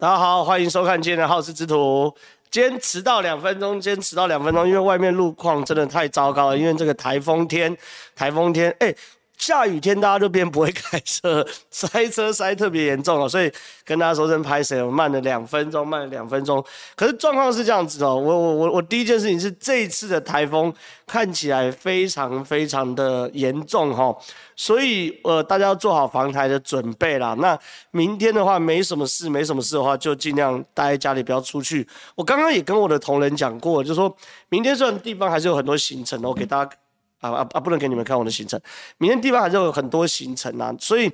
大家好，欢迎收看今天的好事之徒。坚持到两分钟，坚持到两分钟，因为外面路况真的太糟糕了，因为这个台风天，台风天，哎。下雨天大家就变不会开车，塞车塞特别严重哦，所以跟大家说声拍谁，我慢了两分钟，慢了两分钟。可是状况是这样子哦，我我我我第一件事情是这一次的台风看起来非常非常的严重哈，所以呃大家要做好防台的准备啦。那明天的话没什么事，没什么事的话就尽量待在家里不要出去。我刚刚也跟我的同仁讲过，就说明天虽然地方还是有很多行程哦，给大家。啊啊啊！不能给你们看我的行程，明天地方还是有很多行程啊，所以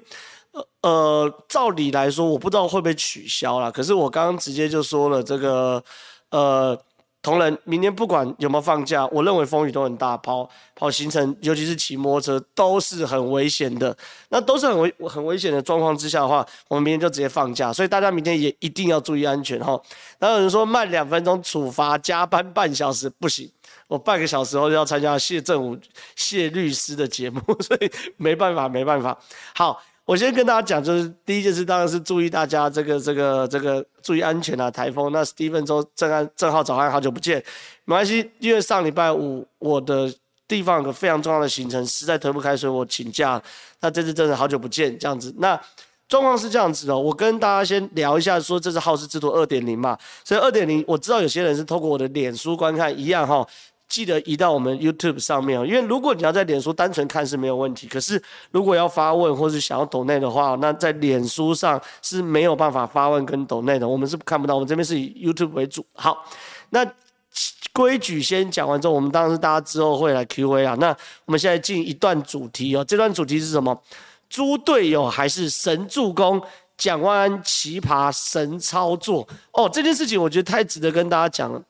呃，照理来说，我不知道会不会取消啦。可是我刚刚直接就说了，这个呃，同仁，明天不管有没有放假，我认为风雨都很大，跑跑行程，尤其是骑摩托车，都是很危险的。那都是很危很危险的状况之下的话，我们明天就直接放假。所以大家明天也一定要注意安全哈。然后有人说慢两分钟处罚加班半小时，不行。我半个小时后就要参加谢政武谢律师的节目，所以没办法，没办法。好，我先跟大家讲，就是第一件事当然是注意大家这个这个这个注意安全啊，台风。那 Steven 周正安正浩早安，好久不见，没关系，因为上礼拜五我的地方有个非常重要的行程，实在推不开，所以我请假。那这次真的好久不见，这样子。那状况是这样子的，我跟大家先聊一下，说这是好事之徒二点零嘛，所以二点零我知道有些人是透过我的脸书观看，一样哈。记得移到我们 YouTube 上面哦，因为如果你要在脸书单纯看是没有问题，可是如果要发问或是想要抖内的话，那在脸书上是没有办法发问跟抖内的，我们是看不到，我们这边是以 YouTube 为主。好，那规矩先讲完之后，我们当然是大家之后会来 Q&A 啊。那我们现在进一段主题哦，这段主题是什么？猪队友还是神助攻？蒋万安奇葩神操作哦，这件事情我觉得太值得跟大家讲了。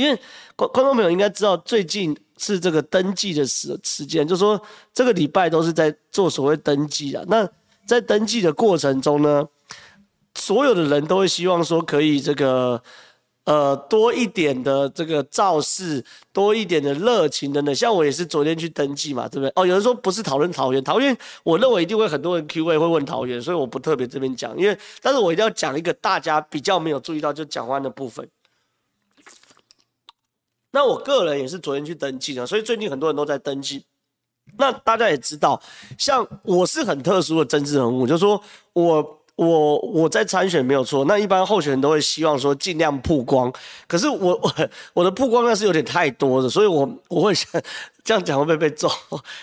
因为观观众朋友应该知道，最近是这个登记的时时间，就是说这个礼拜都是在做所谓登记啊。那在登记的过程中呢，所有的人都会希望说可以这个呃多一点的这个造势，多一点的热情等等。像我也是昨天去登记嘛，对不对？哦，有人说不是讨论桃园，桃园我认为一定会很多人 Q&A 会问桃园，所以我不特别这边讲，因为但是我一定要讲一个大家比较没有注意到就讲完的部分。那我个人也是昨天去登记的，所以最近很多人都在登记。那大家也知道，像我是很特殊的政治人物，就是说我我我在参选没有错。那一般候选人都会希望说尽量曝光，可是我我我的曝光量是有点太多的，所以我我会想这样讲会不会被揍？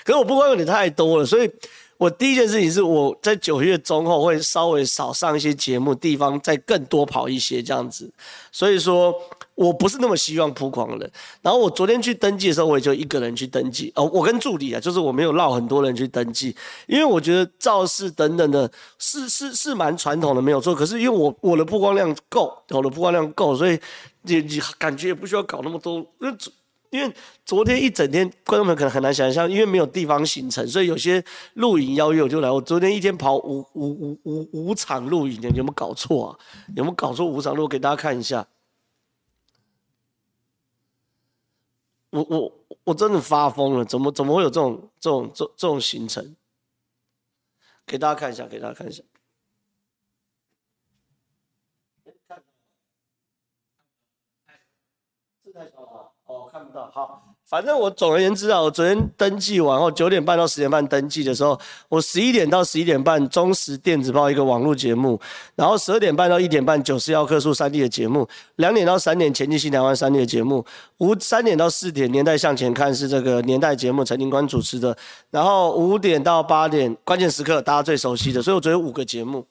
可是我曝光有点太多了，所以我第一件事情是我在九月中后会稍微少上一些节目，地方再更多跑一些这样子，所以说。我不是那么希望曝光的人。然后我昨天去登记的时候，我也就一个人去登记。哦，我跟助理啊，就是我没有绕很多人去登记，因为我觉得造势等等的，是是是蛮传统的，没有错。可是因为我我的曝光量够，我的曝光量够，所以你你感觉也不需要搞那么多。因为因为昨天一整天，观众朋友可能很难想象，因为没有地方行程，所以有些录影邀约我就来。我昨天一天跑五五五五五场录影，有没有搞错啊？有没有搞错五场录？给大家看一下。我我我真的发疯了，怎么怎么会有这种这种这这种行程？给大家看一下，给大家看一下。太小了，哦，看不到，好。反正我总而言之啊，我昨天登记完后，九点半到十点半登记的时候，我十一点到十一点半中时电子报一个网络节目，然后十二点半到一点半九四幺客诉三 D 的节目，两点到三点前进新台湾三 D 的节目，五三点到四点年代向前看是这个年代节目陈警官主持的，然后五点到八点关键时刻大家最熟悉的，所以我昨天五个节目。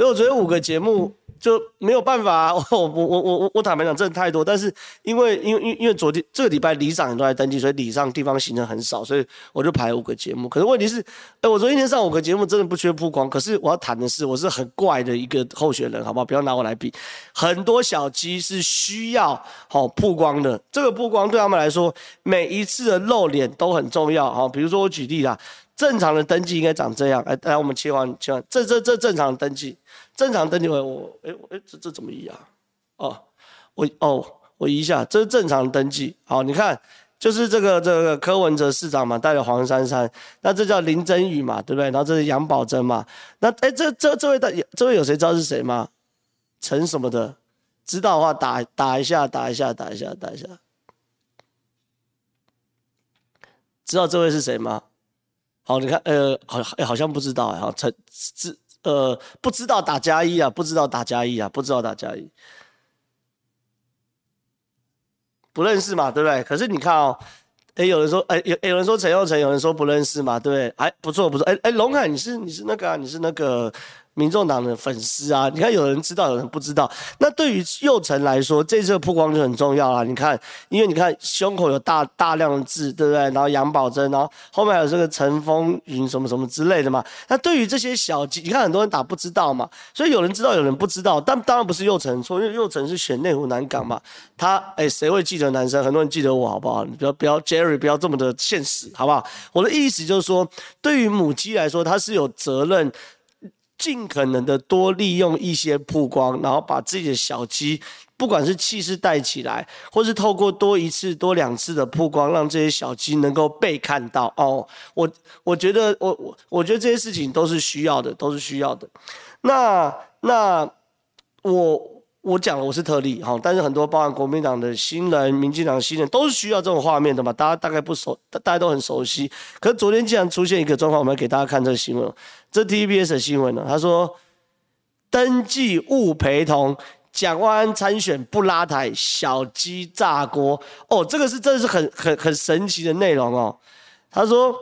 所以我觉得五个节目就没有办法、啊，我我我我我坦白讲，真的太多。但是因为因为因为因为昨天这个礼拜里长也都在登记，所以里长地方行程很少，所以我就排五个节目。可是问题是，哎，我昨天一天上五个节目真的不缺曝光。可是我要谈的是，我是很怪的一个候选人，好不好？不要拿我来比。很多小鸡是需要好曝光的，这个曝光对他们来说，每一次的露脸都很重要。好，比如说我举例啦。正常的登记应该长这样，哎，来我们切换切换，这这这正常登记，正常登记我我哎哎这这怎么移啊？哦，我哦我移一下，这是正常登记。好，你看就是这个这个柯文哲市长嘛，带了黄珊珊，那这叫林珍羽嘛，对不对？然后这是杨宝珍嘛，那哎这这这位大这位有谁知道是谁吗？陈什么的，知道的话打打一下，打一下，打一下，打一下。知道这位是谁吗？好，你看，呃，好，好像不知道啊。好，陈知，呃，不知道打加一啊，不知道打加一啊，不知道打加一，不认识嘛，对不对？可是你看哦。哎，有人说，哎，有有人说陈又成，有人说不认识嘛，对不对？哎，不错不错，哎哎，龙海，你是你是那个啊，你是那个。民众党的粉丝啊，你看有人知道，有人不知道。那对于右宸来说，这次的曝光就很重要了。你看，因为你看胸口有大大量的字，对不对？然后杨宝珍，然后后面还有这个陈风云什么什么之类的嘛。那对于这些小鸡，你看很多人打不知道嘛，所以有人知道，有人不知道。但当然不是右宸错，因为右宸是选内湖南港嘛。他哎，谁会记得男生？很多人记得我，好不好？你不要不要，Jerry 不要这么的现实，好不好？我的意思就是说，对于母鸡来说，它是有责任。尽可能的多利用一些曝光，然后把自己的小鸡，不管是气势带起来，或是透过多一次、多两次的曝光，让这些小鸡能够被看到。哦，我我觉得，我我我觉得这些事情都是需要的，都是需要的。那那我。我讲了，我是特例哈，但是很多包含国民党的新人、民进党的新人都是需要这种画面的嘛，大家大概不熟，大家都很熟悉。可是昨天竟然出现一个状况，我们要给大家看这个新闻，这 TBS 的新闻呢，他说登记勿陪同，蒋万安参选不拉台，小鸡炸锅哦，这个是真的是很很很神奇的内容哦。他说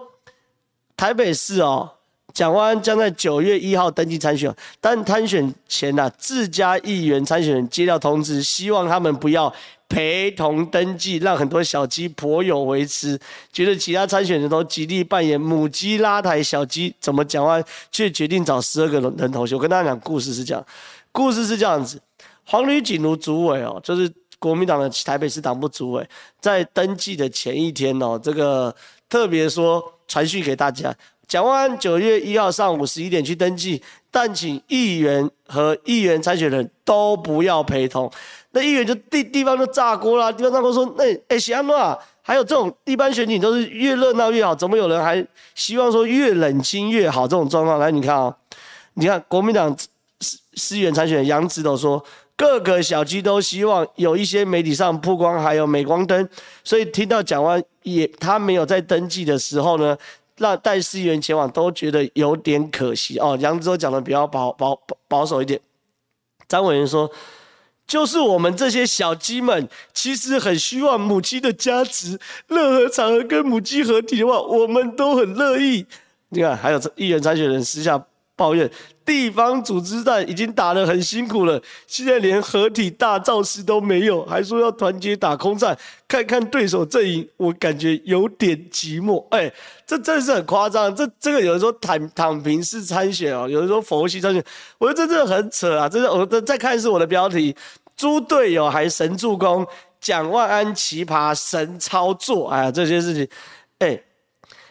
台北市哦。蒋万安将在九月一号登记参选，但参选前呐、啊，自家议员参选人接到通知，希望他们不要陪同登记，让很多小鸡颇有微词，觉得其他参选人都极力扮演母鸡拉抬小鸡，怎么蒋万安却决定找十二个人头？我跟大家讲，故事是这样，故事是这样子，黄旅锦如主委哦，就是国民党的台北市党部主委，在登记的前一天哦，这个特别说传讯给大家。蒋万安九月一号上午十一点去登记，但请议员和议员参选人都不要陪同。那议员就地地方就炸锅了，地方炸锅说：“那哎，喜安诺还有这种一般选举都是越热闹越好，怎么有人还希望说越冷清越好？这种状况，来你看啊、你看国民党市市议员参选杨植斗说，各个小区都希望有一些媒体上曝光，还有镁光灯，所以听到蒋万也他没有在登记的时候呢。”让带市议员前往都觉得有点可惜哦。杨志都讲的比较保保保保守一点。张委员说，就是我们这些小鸡们，其实很希望母鸡的加持，任何场合跟母鸡合体的话，我们都很乐意。你看，还有议员参选人私下抱怨。地方组织战已经打得很辛苦了，现在连合体大造势都没有，还说要团结打空战，看看对手阵营，我感觉有点寂寞。哎、这真的是很夸张。这这个有人说躺躺平式参选哦，有人说佛系参选，我觉得这真的很扯啊！真的，我再看一次我的标题：猪队友还神助攻，蒋万安奇葩神操作。哎呀，这些事情，哎、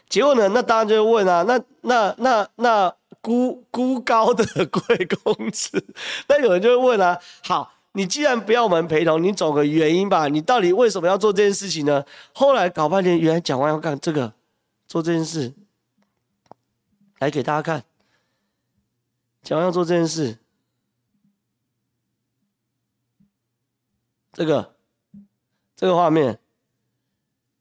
结果呢？那当然就会问啊，那那那那。孤孤高的贵公子，那有人就会问啊，好，你既然不要我们陪同，你找个原因吧，你到底为什么要做这件事情呢？后来搞半天，原来蒋万要干这个，做这件事，来给大家看，蒋万要做这件事，这个这个画面，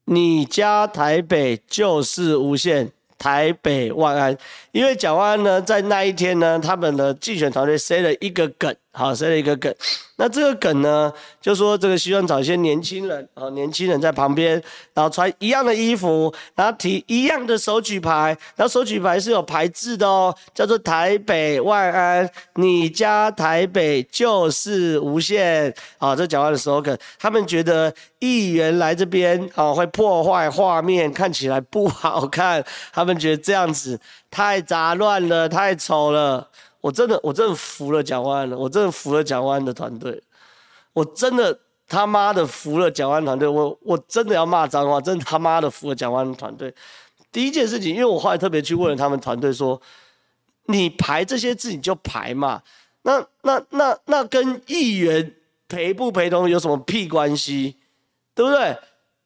你家台北就是无限。台北万安，因为蒋万安呢，在那一天呢，他们的竞选团队塞了一个梗，好，塞了一个梗。那这个梗呢，就说这个希望找一些年轻人啊，年轻人在旁边，然后穿一样的衣服，然后提一样的手举牌，然后手举牌是有牌字的哦，叫做台北万安，你家台北就是无限啊。这讲话的时候，梗他们觉得议员来这边啊，会破坏画面，看起来不好看，他们觉得这样子太杂乱了，太丑了。我真的，我真的服了蒋万安了，我真的服了蒋万安的团队，我真的他妈的服了蒋万安团队，我我真的要骂脏话，真的他妈的服了蒋万安团队。第一件事情，因为我后来特别去问了他们团队说，你排这些字你就排嘛，那那那那跟议员陪不陪同有什么屁关系，对不对？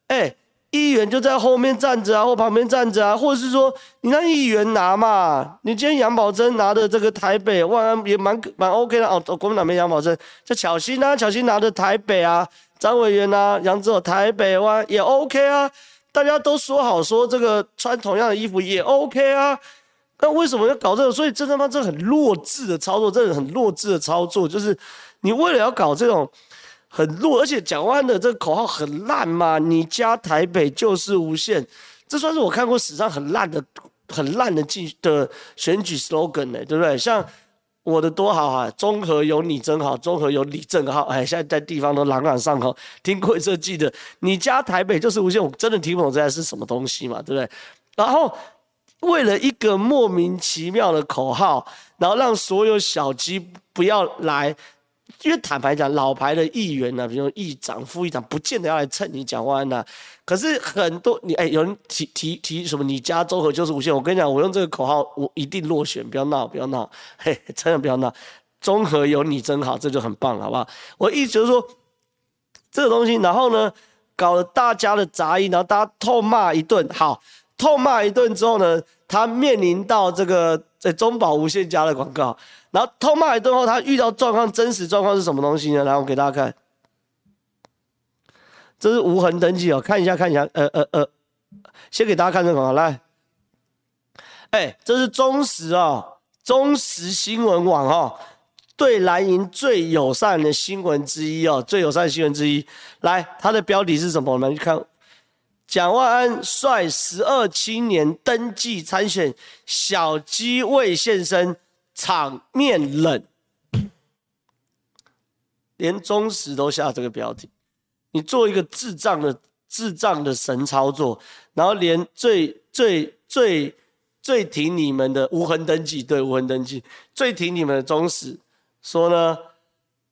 哎，议员就在后面站着啊，或旁边站着啊，或者是说你让议员拿嘛。你今天杨宝珍拿的这个台北万安也蛮蛮 OK 的哦。国民党没杨宝珍，叫巧心啊，巧心拿的台北啊，张委员啊，杨志友台北万安也 OK 啊。大家都说好说这个穿同样的衣服也 OK 啊。那为什么要搞这个？所以这他妈这很弱智的操作，这是很弱智的操作，就是你为了要搞这种。很弱，而且蒋万的这个口号很烂嘛，你家台北就是无限，这算是我看过史上很烂的、很烂的竞的选举 slogan 呢，对不对？像我的多好啊，中和有你真好，中和有你正好，哎，现在在地方都朗朗上口，听过这记得，你家台北就是无限，我真的听不懂这是什么东西嘛，对不对？然后为了一个莫名其妙的口号，然后让所有小鸡不要来。因为坦白讲，老牌的议员呢、比如议长、副议长，不见得要来蹭你讲话呢。可是很多你哎，有人提提提什么？你家中和就是无限。我跟你讲，我用这个口号，我一定落选。不要闹，不要闹，嘿，真的不要闹。综合有你真好，这就很棒，好不好？我意思就是说，这个东西，然后呢，搞了大家的杂音，然后大家痛骂一顿。好，痛骂一顿之后呢，他面临到这个在中保无限加的广告。然后痛骂一顿后，他遇到状况，真实状况是什么东西呢？来，我给大家看，这是无痕登记哦，看一下，看一下，呃呃呃，先给大家看这个广告，来，哎，这是中时哦，中实新闻网哦，对蓝营最友善的新闻之一哦，最友善的新闻之一，来，它的标题是什么？我们去看，蒋万安率十二青年登记参选，小鸡未现身。场面冷，连中时都下这个标题。你做一个智障的智障的神操作，然后连最最最最挺你们的无痕登记，对无痕登记最挺你们的中时说呢，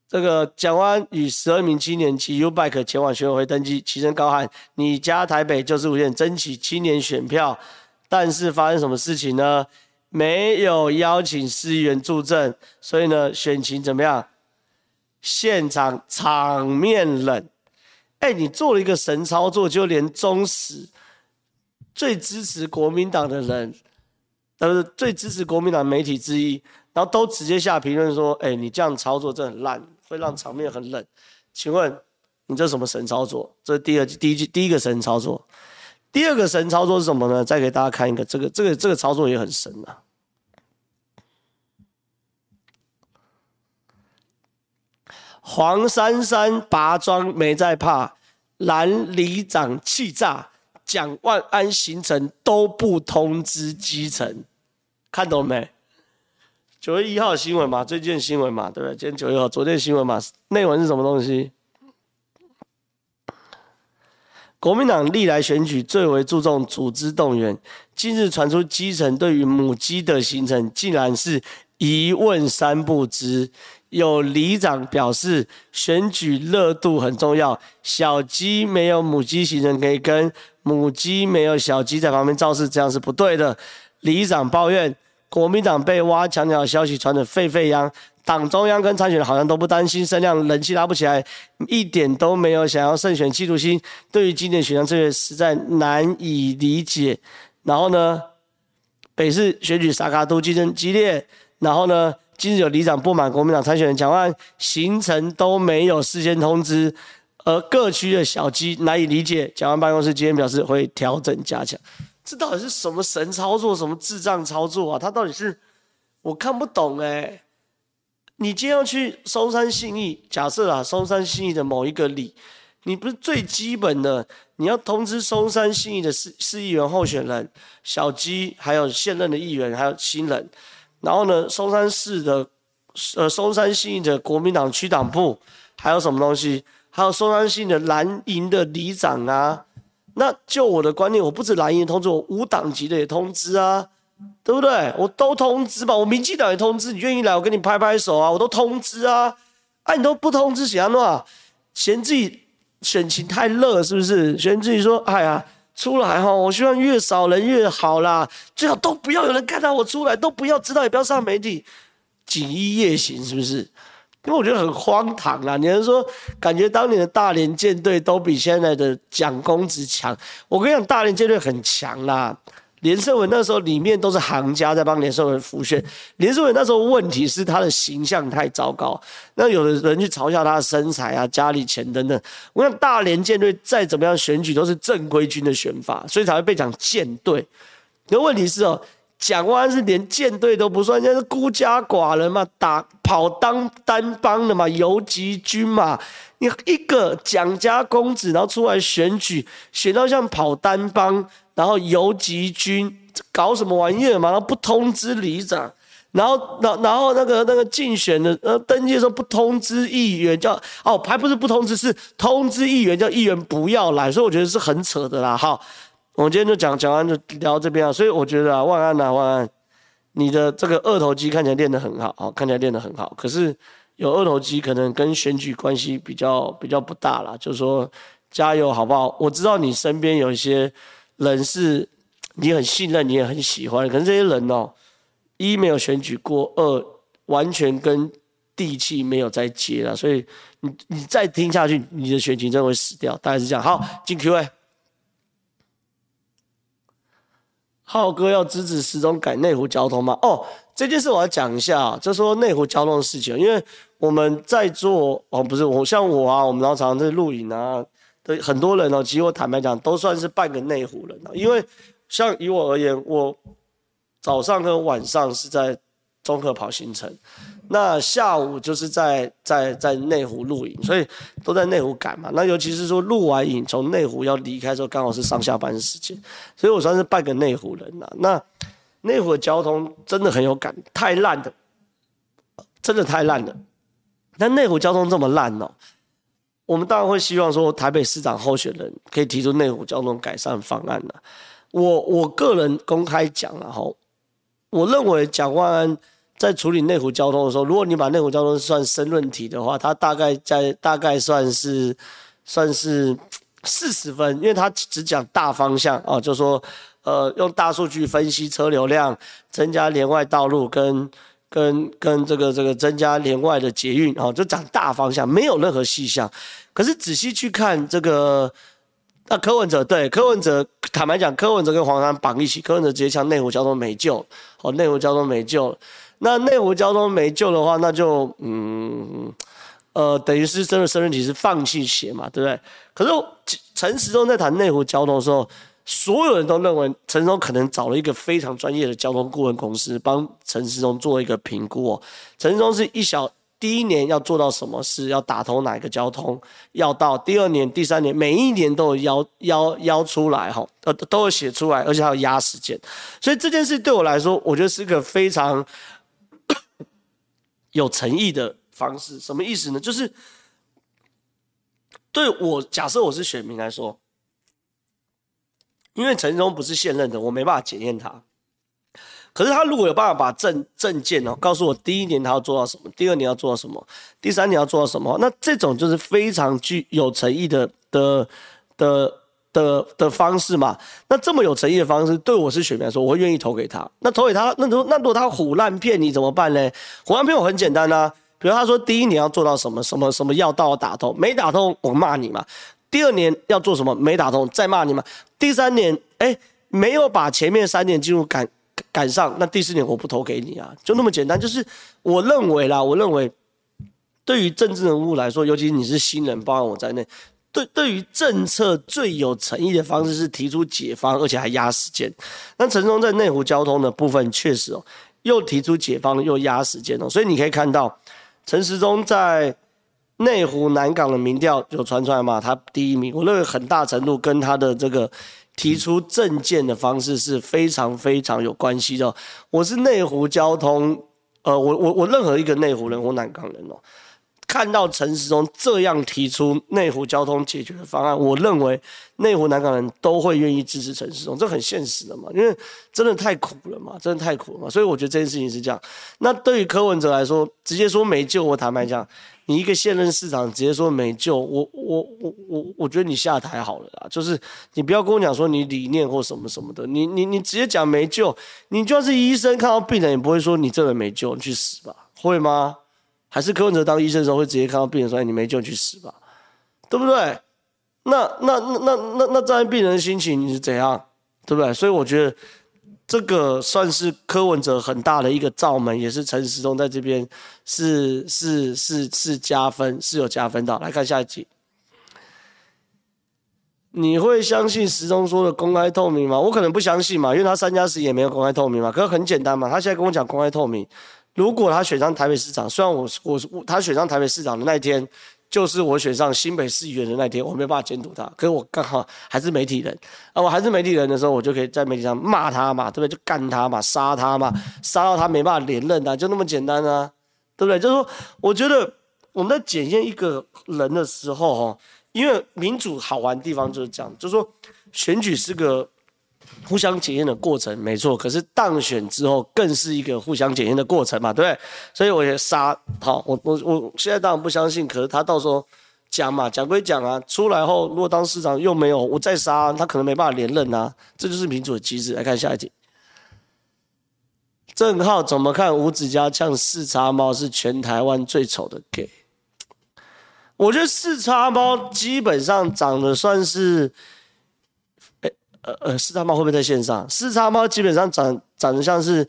这个蒋万安与十二名青年骑 U-Bike 前往选委会登记，齐声高喊：“你家台北就是无限，争取青年选票。”但是发生什么事情呢？没有邀请市议员助阵，所以呢，选情怎么样？现场场面冷。哎，你做了一个神操作，就连中时最支持国民党的人，呃，最支持国民党媒体之一，然后都直接下评论说：“哎，你这样操作真的很烂，会让场面很冷。”请问你这什么神操作？这是第二、第一、第一个神操作。第二个神操作是什么呢？再给大家看一个，这个、这个、这个操作也很神啊。黄珊珊拔桩没在怕，蓝里长气炸，蒋万安行程都不通知基层，看懂了没？九月一号新闻嘛，最近新闻嘛，对不对？今天九月一号，昨天新闻嘛，内文是什么东西？国民党历来选举最为注重组织动员，近日传出基层对于母鸡的行程竟然是一问三不知。有里长表示，选举热度很重要，小鸡没有母鸡行程可以跟，母鸡没有小鸡在旁边造势，这样是不对的。里长抱怨，国民党被挖墙脚消息传得沸沸扬。党中央跟参选人好像都不担心声量人气拉不起来，一点都没有想要胜选企图心。对于今年选项策略实在难以理解。然后呢，北市选举沙卡都竞争激烈。然后呢，今日有里长不满国民党参选人蒋万行程都没有事先通知，而各区的小鸡难以理解。蒋万办公室今天表示会调整加强。这到底是什么神操作？什么智障操作啊？他到底是我看不懂哎、你今天要去松山信义，假设啊，松山信义的某一个里，你不是最基本的，你要通知松山信义的市市议员候选人小鸡，还有现任的议员，还有新人，然后呢，松山市的呃松山信义的国民党区党部，还有什么东西？还有松山信义的蓝营的里长啊，那就我的观念，我不止蓝营通知，我无党籍的也通知啊。对不对？我都通知吧，我民进党也通知，你愿意来，我跟你拍拍手啊，我都通知啊。啊，你都不通知，写安诺，嫌自己选情太热，是不是？嫌自己说，哎呀，出来哈，我希望越少人越好啦，最好都不要有人看到我出来，都不要知道，也不要上媒体，锦衣夜行，是不是？因为我觉得很荒唐啊！你是说，感觉当年的大连舰队都比现在的蒋公子强？我跟你讲，大连舰队很强啦。连胜文那时候里面都是行家在帮连胜文辅选。连胜文那时候问题是他的形象太糟糕，那有的人去嘲笑他的身材啊、家里钱等等。我想大连舰队再怎么样选举都是正规军的选法，所以才会被讲舰队。那问题是哦。蒋万是连舰队都不算，人家是孤家寡人嘛，打跑当单帮的嘛，游击军嘛。你一个蒋家公子，然后出来选举，选到像跑单帮，然后游击军，搞什么玩意儿嘛？然后不通知里长，然后，然然后那个那个竞选的呃登记的时候不通知议员，叫哦还不是不通知，是通知议员叫议员不要来，所以我觉得是很扯的啦，哈。我们今天就讲讲完就聊这边啊，所以我觉得啊，万安啊，万安，你的这个二头肌看起来练得很好，啊，看起来练得很好。可是有二头肌可能跟选举关系比较比较不大啦，就是说加油好不好？我知道你身边有一些人是你很信任，你也很喜欢，可是这些人哦，一没有选举过，二完全跟地气没有在接了，所以你你再听下去，你的选情真的会死掉，大概是这样。好，进 Q&A。浩哥要支持时钟改内湖交通吗？哦，这件事我要讲一下，就说内湖交通的事情，因为我们在做哦，不是我像我啊，我们常常在录影啊，对很多人哦，其实我坦白讲，都算是半个内湖人，因为像以我而言，我早上跟晚上是在综合跑行程。那下午就是在在在内湖录影，所以都在内湖赶嘛。那尤其是说录完影从内湖要离开的时候，刚好是上下班时间，所以我算是半个内湖人呐。那内湖的交通真的很有感，太烂的，真的太烂了。那内湖交通这么烂哦，我们当然会希望说台北市长候选人可以提出内湖交通改善方案了。我我个人公开讲了哈，我认为蒋万安。在处理内湖交通的时候，如果你把内湖交通算申论题的话，它大概在大概算是算是四十分，因为它只讲大方向啊，就说呃用大数据分析车流量，增加连外道路跟跟跟这个这个增加连外的捷运啊，就讲大方向，没有任何细项。可是仔细去看这个，那柯文哲对柯文哲，坦白讲，柯文哲跟黄珊绑一起，柯文哲直接讲内湖交通没救，哦，内湖交通没救了。那内湖交通没救的话，那就嗯呃，等于是真的申论题是放弃写嘛，对不对？可是陈时中在谈内湖交通的时候，所有人都认为陈时中可能找了一个非常专业的交通顾问公司帮陈时中做一个评估哦。陈时中是一小第一年要做到什么事，要打通哪一个交通要到，第二年、第三年每一年都有邀邀邀出来哈，呃都有写出来，而且还有压时间。所以这件事对我来说，我觉得是一个非常。有诚意的方式，什么意思呢？就是对我假设我是选民来说，因为陈忠不是现任的，我没办法检验他。可是他如果有办法把证证件哦告诉我，第一年他要做到什么，第二年要做到什么，第三年要做到什么，那这种就是非常具有诚意的的的。的的方式嘛，那这么有诚意的方式，对我是选民来说，我会愿意投给他。那投给他，那如那如果他唬烂骗你怎么办呢？唬烂骗我很简单啊，比如他说第一年要做到什么什么什么要道打通，没打通我骂你嘛。第二年要做什么没打通再骂你嘛。第三年哎没有把前面三年进度赶赶上，那第四年我不投给你啊，就那么简单。就是我认为啦，我认为对于政治人物来说，尤其你是新人，包含我在内。对，对于政策最有诚意的方式是提出解方，而且还压时间。那陈时中在内湖交通的部分确实哦，又提出解方又压时间哦，所以你可以看到陈时中在内湖南港的民调有传出来嘛，他第一名。我认为很大程度跟他的这个提出政见的方式是非常非常有关系的。我是内湖交通，呃，我我我任何一个内湖人或南港人哦。看到陈时中这样提出内湖交通解决的方案，我认为内湖南港人都会愿意支持陈时中，这很现实的嘛，因为真的太苦了嘛，真的太苦了嘛，所以我觉得这件事情是这样。那对于柯文哲来说，直接说没救，我坦白讲，你一个现任市长直接说没救，我我我我我觉得你下台好了啦，就是你不要跟我讲说你理念或什么什么的，你你你直接讲没救，你就算是医生看到病人也不会说你这人没救，你去死吧，会吗？还是柯文哲当医生的时候会直接看到病人说：“哎，你没救，去死吧，对不对？”那那那那那那站在病人的心情你是怎样，对不对？所以我觉得这个算是柯文哲很大的一个罩门，也是陈时中在这边是是是是加分，是有加分的。来看下一集，你会相信时中说的公开透明吗？我可能不相信嘛，因为他三加十也没有公开透明嘛。可是很简单嘛，他现在跟我讲公开透明，如果他选上台北市长，虽然我我他选上台北市长的那一天。就是我选上新北市议员的那天，我没办法监督他，可是我刚好还是媒体人啊，我还是媒体人的时候，我就可以在媒体上骂他嘛，对不对？就干他嘛，杀他嘛，杀到他没办法连任啊，就那么简单啊，对不对？就是说，我觉得我们在检验一个人的时候，哦，因为民主好玩的地方就是这样，就是说选举是个。互相检验的过程没错，可是当选之后更是一个互相检验的过程嘛，对不对？所以我也杀好，我我我现在当然不相信，可是他到时候讲嘛，讲归讲啊，出来后如果当市长又没有，我再杀他可能没办法连任啊，这就是民主的机制。来看下一题，郑浩怎么看吴子嘉呛四叉猫是全台湾最丑的 gay？我觉得四叉猫基本上长得算是。呃，四叉猫会不会在线上？四叉猫基本上长长得像是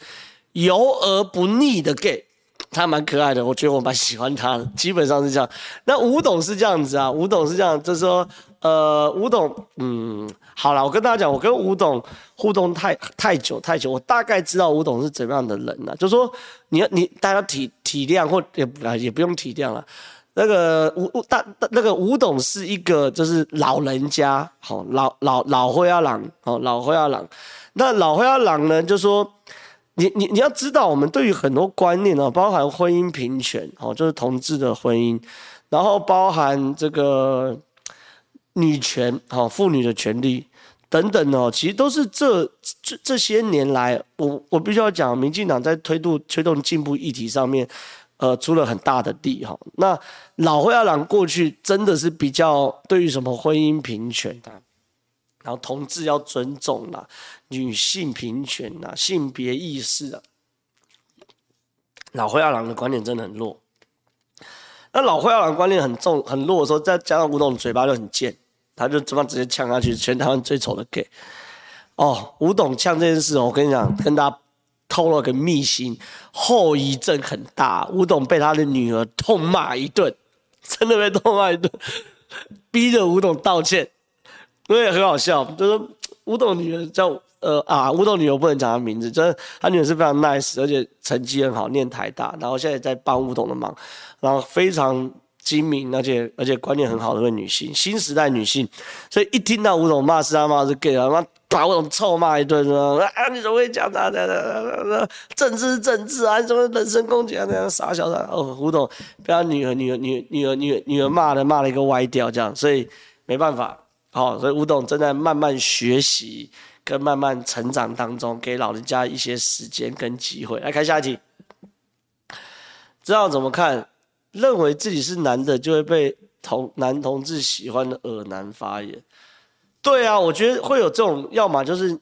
油而不腻的 gay，他蛮可爱的，我觉得我蛮喜欢他的，基本上是这样。那吴董是这样子啊，吴董是这样，就是说，呃，吴董，嗯，好了，我跟大家讲，我跟吴董互动太太久太久，我大概知道吴董是怎么样的人了，就是说你要你大家体体谅或也也不用体谅了。那个吴吴大那个吴董是一个就是老人家，好老老老灰阿郎，好老灰阿郎。那老灰阿郎呢，就说你你你要知道，我们对于很多观念哦，包含婚姻平权，哦，就是同志的婚姻，然后包含这个女权，好妇女的权利等等哦，其实都是这这这些年来，我我必须要讲，民进党在推动推动进步议题上面。呃，出了很大的力哈。那老灰二郎过去真的是比较对于什么婚姻平权的，然后同志要尊重啦，女性平权呐，性别意识啊，老灰二郎的观念真的很弱。那老灰二郎观念很重很弱的时候，再加上吴董嘴巴就很贱，他就这么直接呛下去，全台湾最丑的 gay。哦，吴董呛这件事，我跟你讲，跟大家。透了个秘辛，后遗症很大。吴董被他的女儿痛骂一顿，真的被痛骂一顿，逼着吴董道歉，因为很好笑。就是吴董女儿叫呃啊，吴董女儿不能讲她名字，就是她女儿是非常 nice，而且成绩很好，念台大，然后现在在帮吴董的忙，然后非常精明，而且而且观念很好的一位女性，新时代女性。所以一听到吴董骂是他妈是 gay 啊，妈。把我臭骂一顿说 啊，你怎么会讲他的？政治政治啊，你怎么人身攻击啊？那样傻小子哦，胡董被他女儿、女儿、女儿、女儿、女儿、女儿骂的骂了一个歪掉，这样，所以没办法，好，所以吴董正在慢慢学习跟慢慢成长当中，给老人家一些时间跟机会。来看下一题，知道怎么看？认为自己是男的就会被同男同志喜欢的恶男发言。对啊，我觉得会有这种，要么就是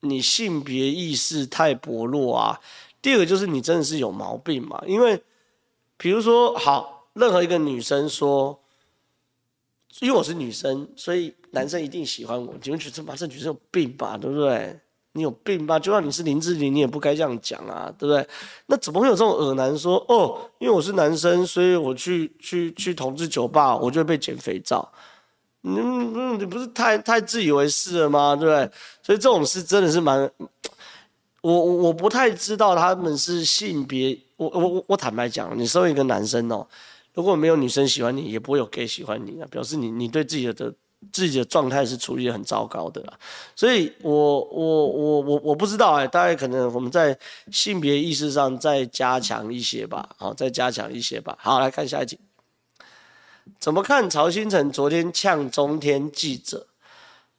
你性别意识太薄弱啊，第二个就是你真的是有毛病嘛。因为比如说，好，任何一个女生说，因为我是女生，所以男生一定喜欢我，你们觉得妈这女生有病吧？对不对？你有病吧？就算你是林志玲，你也不该这样讲啊，对不对？那怎么会有这种恶男说，哦，因为我是男生，所以我去去去同志酒吧，我就会被捡肥皂。嗯嗯，你不是太太自以为是了吗？对不对？所以这种事真的是蛮……我我不太知道他们是性别。我我我坦白讲，你身为一个男生哦，如果没有女生喜欢你，也不会有 gay 喜欢你啊，表示你你对自己的自己的状态是处于很糟糕的啦。所以我我我我我不知道哎，大概可能我们在性别意识上再加强一些吧，好，再加强一些吧。好，来看下一集。怎么看曹新成昨天呛中天记者？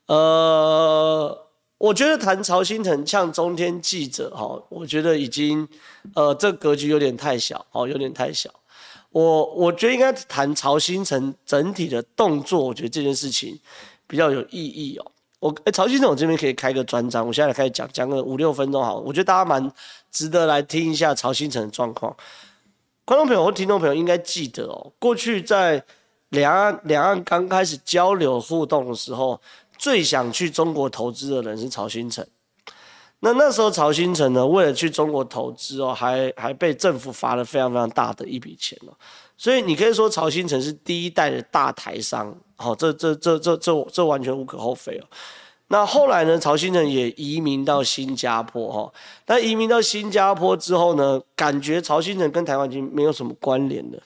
呃，我觉得谈曹新成呛中天记者，哈，我觉得已经，呃，这格局有点太小，哦，有点太小。我我觉得应该谈曹新成整体的动作，我觉得这件事情比较有意义哦。我，哎，曹兴诚，我这边可以开个专章，我现在开始讲，讲个五六分钟好，我觉得大家蛮值得来听一下曹新成的状况。观众朋友或听众朋友应该记得哦，过去在两岸两岸刚开始交流互动的时候，最想去中国投资的人是曹兴诚。那那时候曹兴诚呢，为了去中国投资哦，还还被政府罚了非常非常大的一笔钱哦。所以你可以说曹兴诚是第一代的大台商，好，这这这这这这完全无可厚非哦。那后来呢，曹兴诚也移民到新加坡哈。但移民到新加坡之后呢，感觉曹兴诚跟台湾已经没有什么关联了。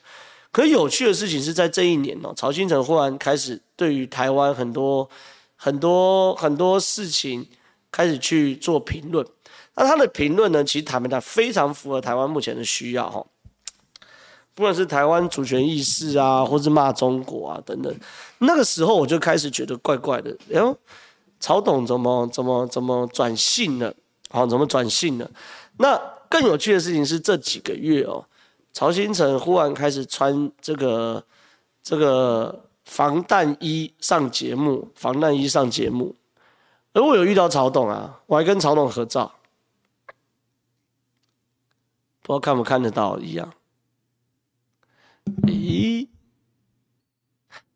可有趣的事情是在这一年哦，曹兴诚忽然开始对于台湾很多很多很多事情开始去做评论。那他的评论呢，其实坦白讲非常符合台湾目前的需要哈。不管是台湾主权意识啊，或是骂中国啊等等，那个时候我就开始觉得怪怪的，哎呦。曹董怎么怎么怎么转性了？好，怎么转性了？那更有趣的事情是这几个月哦，曹兴诚忽然开始穿这个这个防弹衣上节目，防弹衣上节目。而我有遇到曹董啊，我还跟曹董合照，不知道看不看得到一样。咦？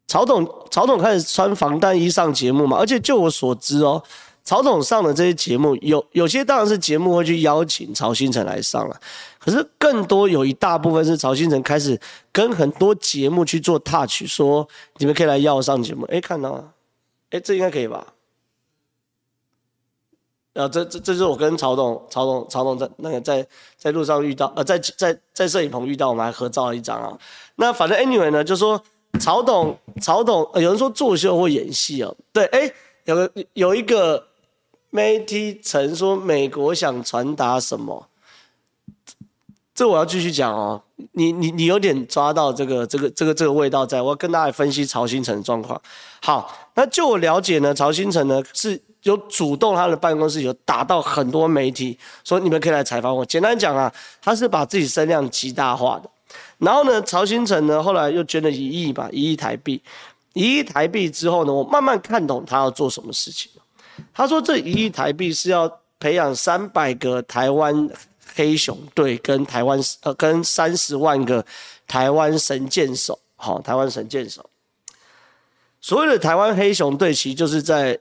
曹董，曹董开始穿防弹衣上节目嘛？而且就我所知哦，曹董上的这些节目，有有些当然是节目会去邀请曹兴诚来上了，可是更多有一大部分是曹兴诚开始跟很多节目去做 touch，说你们可以来邀我上节目。哎，看到了，哎，这应该可以吧？啊，这这这是我跟曹董、曹董、曹董在那个在在路上遇到，呃，在在在摄影棚遇到，我们还合照了一张啊。那反正 anyway 呢，就说。曹董，曹董，有人说作秀或演戏哦，对，哎，有个有一个媒体曾说美国想传达什么，这我要继续讲哦，你你你有点抓到这个这个这个这个味道在，我要跟大家分析曹兴诚的状况。好，那就我了解呢，曹兴诚呢是有主动他的办公室有打到很多媒体，说你们可以来采访我。简单讲啊，他是把自己声量极大化的。然后呢，曹兴诚呢，后来又捐了一亿吧，一亿台币，一亿台币之后呢，我慢慢看懂他要做什么事情。他说这一亿台币是要培养三百个台湾黑熊队，跟台湾呃跟三十万个台湾神箭手，好，台湾神箭手。所谓的台湾黑熊队，其实就是在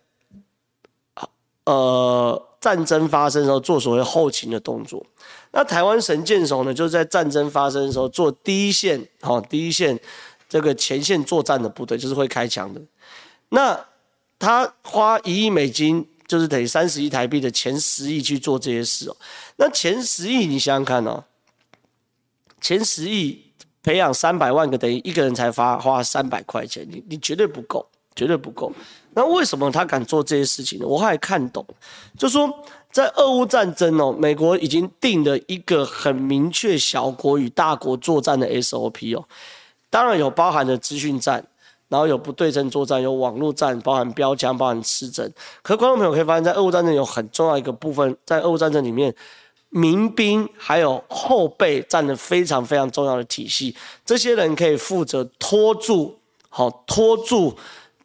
呃战争发生的时候做所谓后勤的动作。那台湾神箭手呢，就是在战争发生的时候做第一线，好，第一线这个前线作战的部队，就是会开枪的。那他花一亿美金，就是等于三十亿台币的前十亿去做这些事哦。那前十亿，你想想看哦，前十亿培养三百万个，等于一个人才花花三百块钱，你你绝对不够，绝对不够。那为什么他敢做这些事情呢？我还看懂，就说。在俄乌战争哦，美国已经定了一个很明确小国与大国作战的 SOP 哦，当然有包含的资讯战，然后有不对称作战，有网络战，包含标枪，包含刺针。可是观众朋友可以发现，在俄乌战争有很重要一个部分，在俄乌战争里面，民兵还有后备占了非常非常重要的体系，这些人可以负责拖住，好拖住。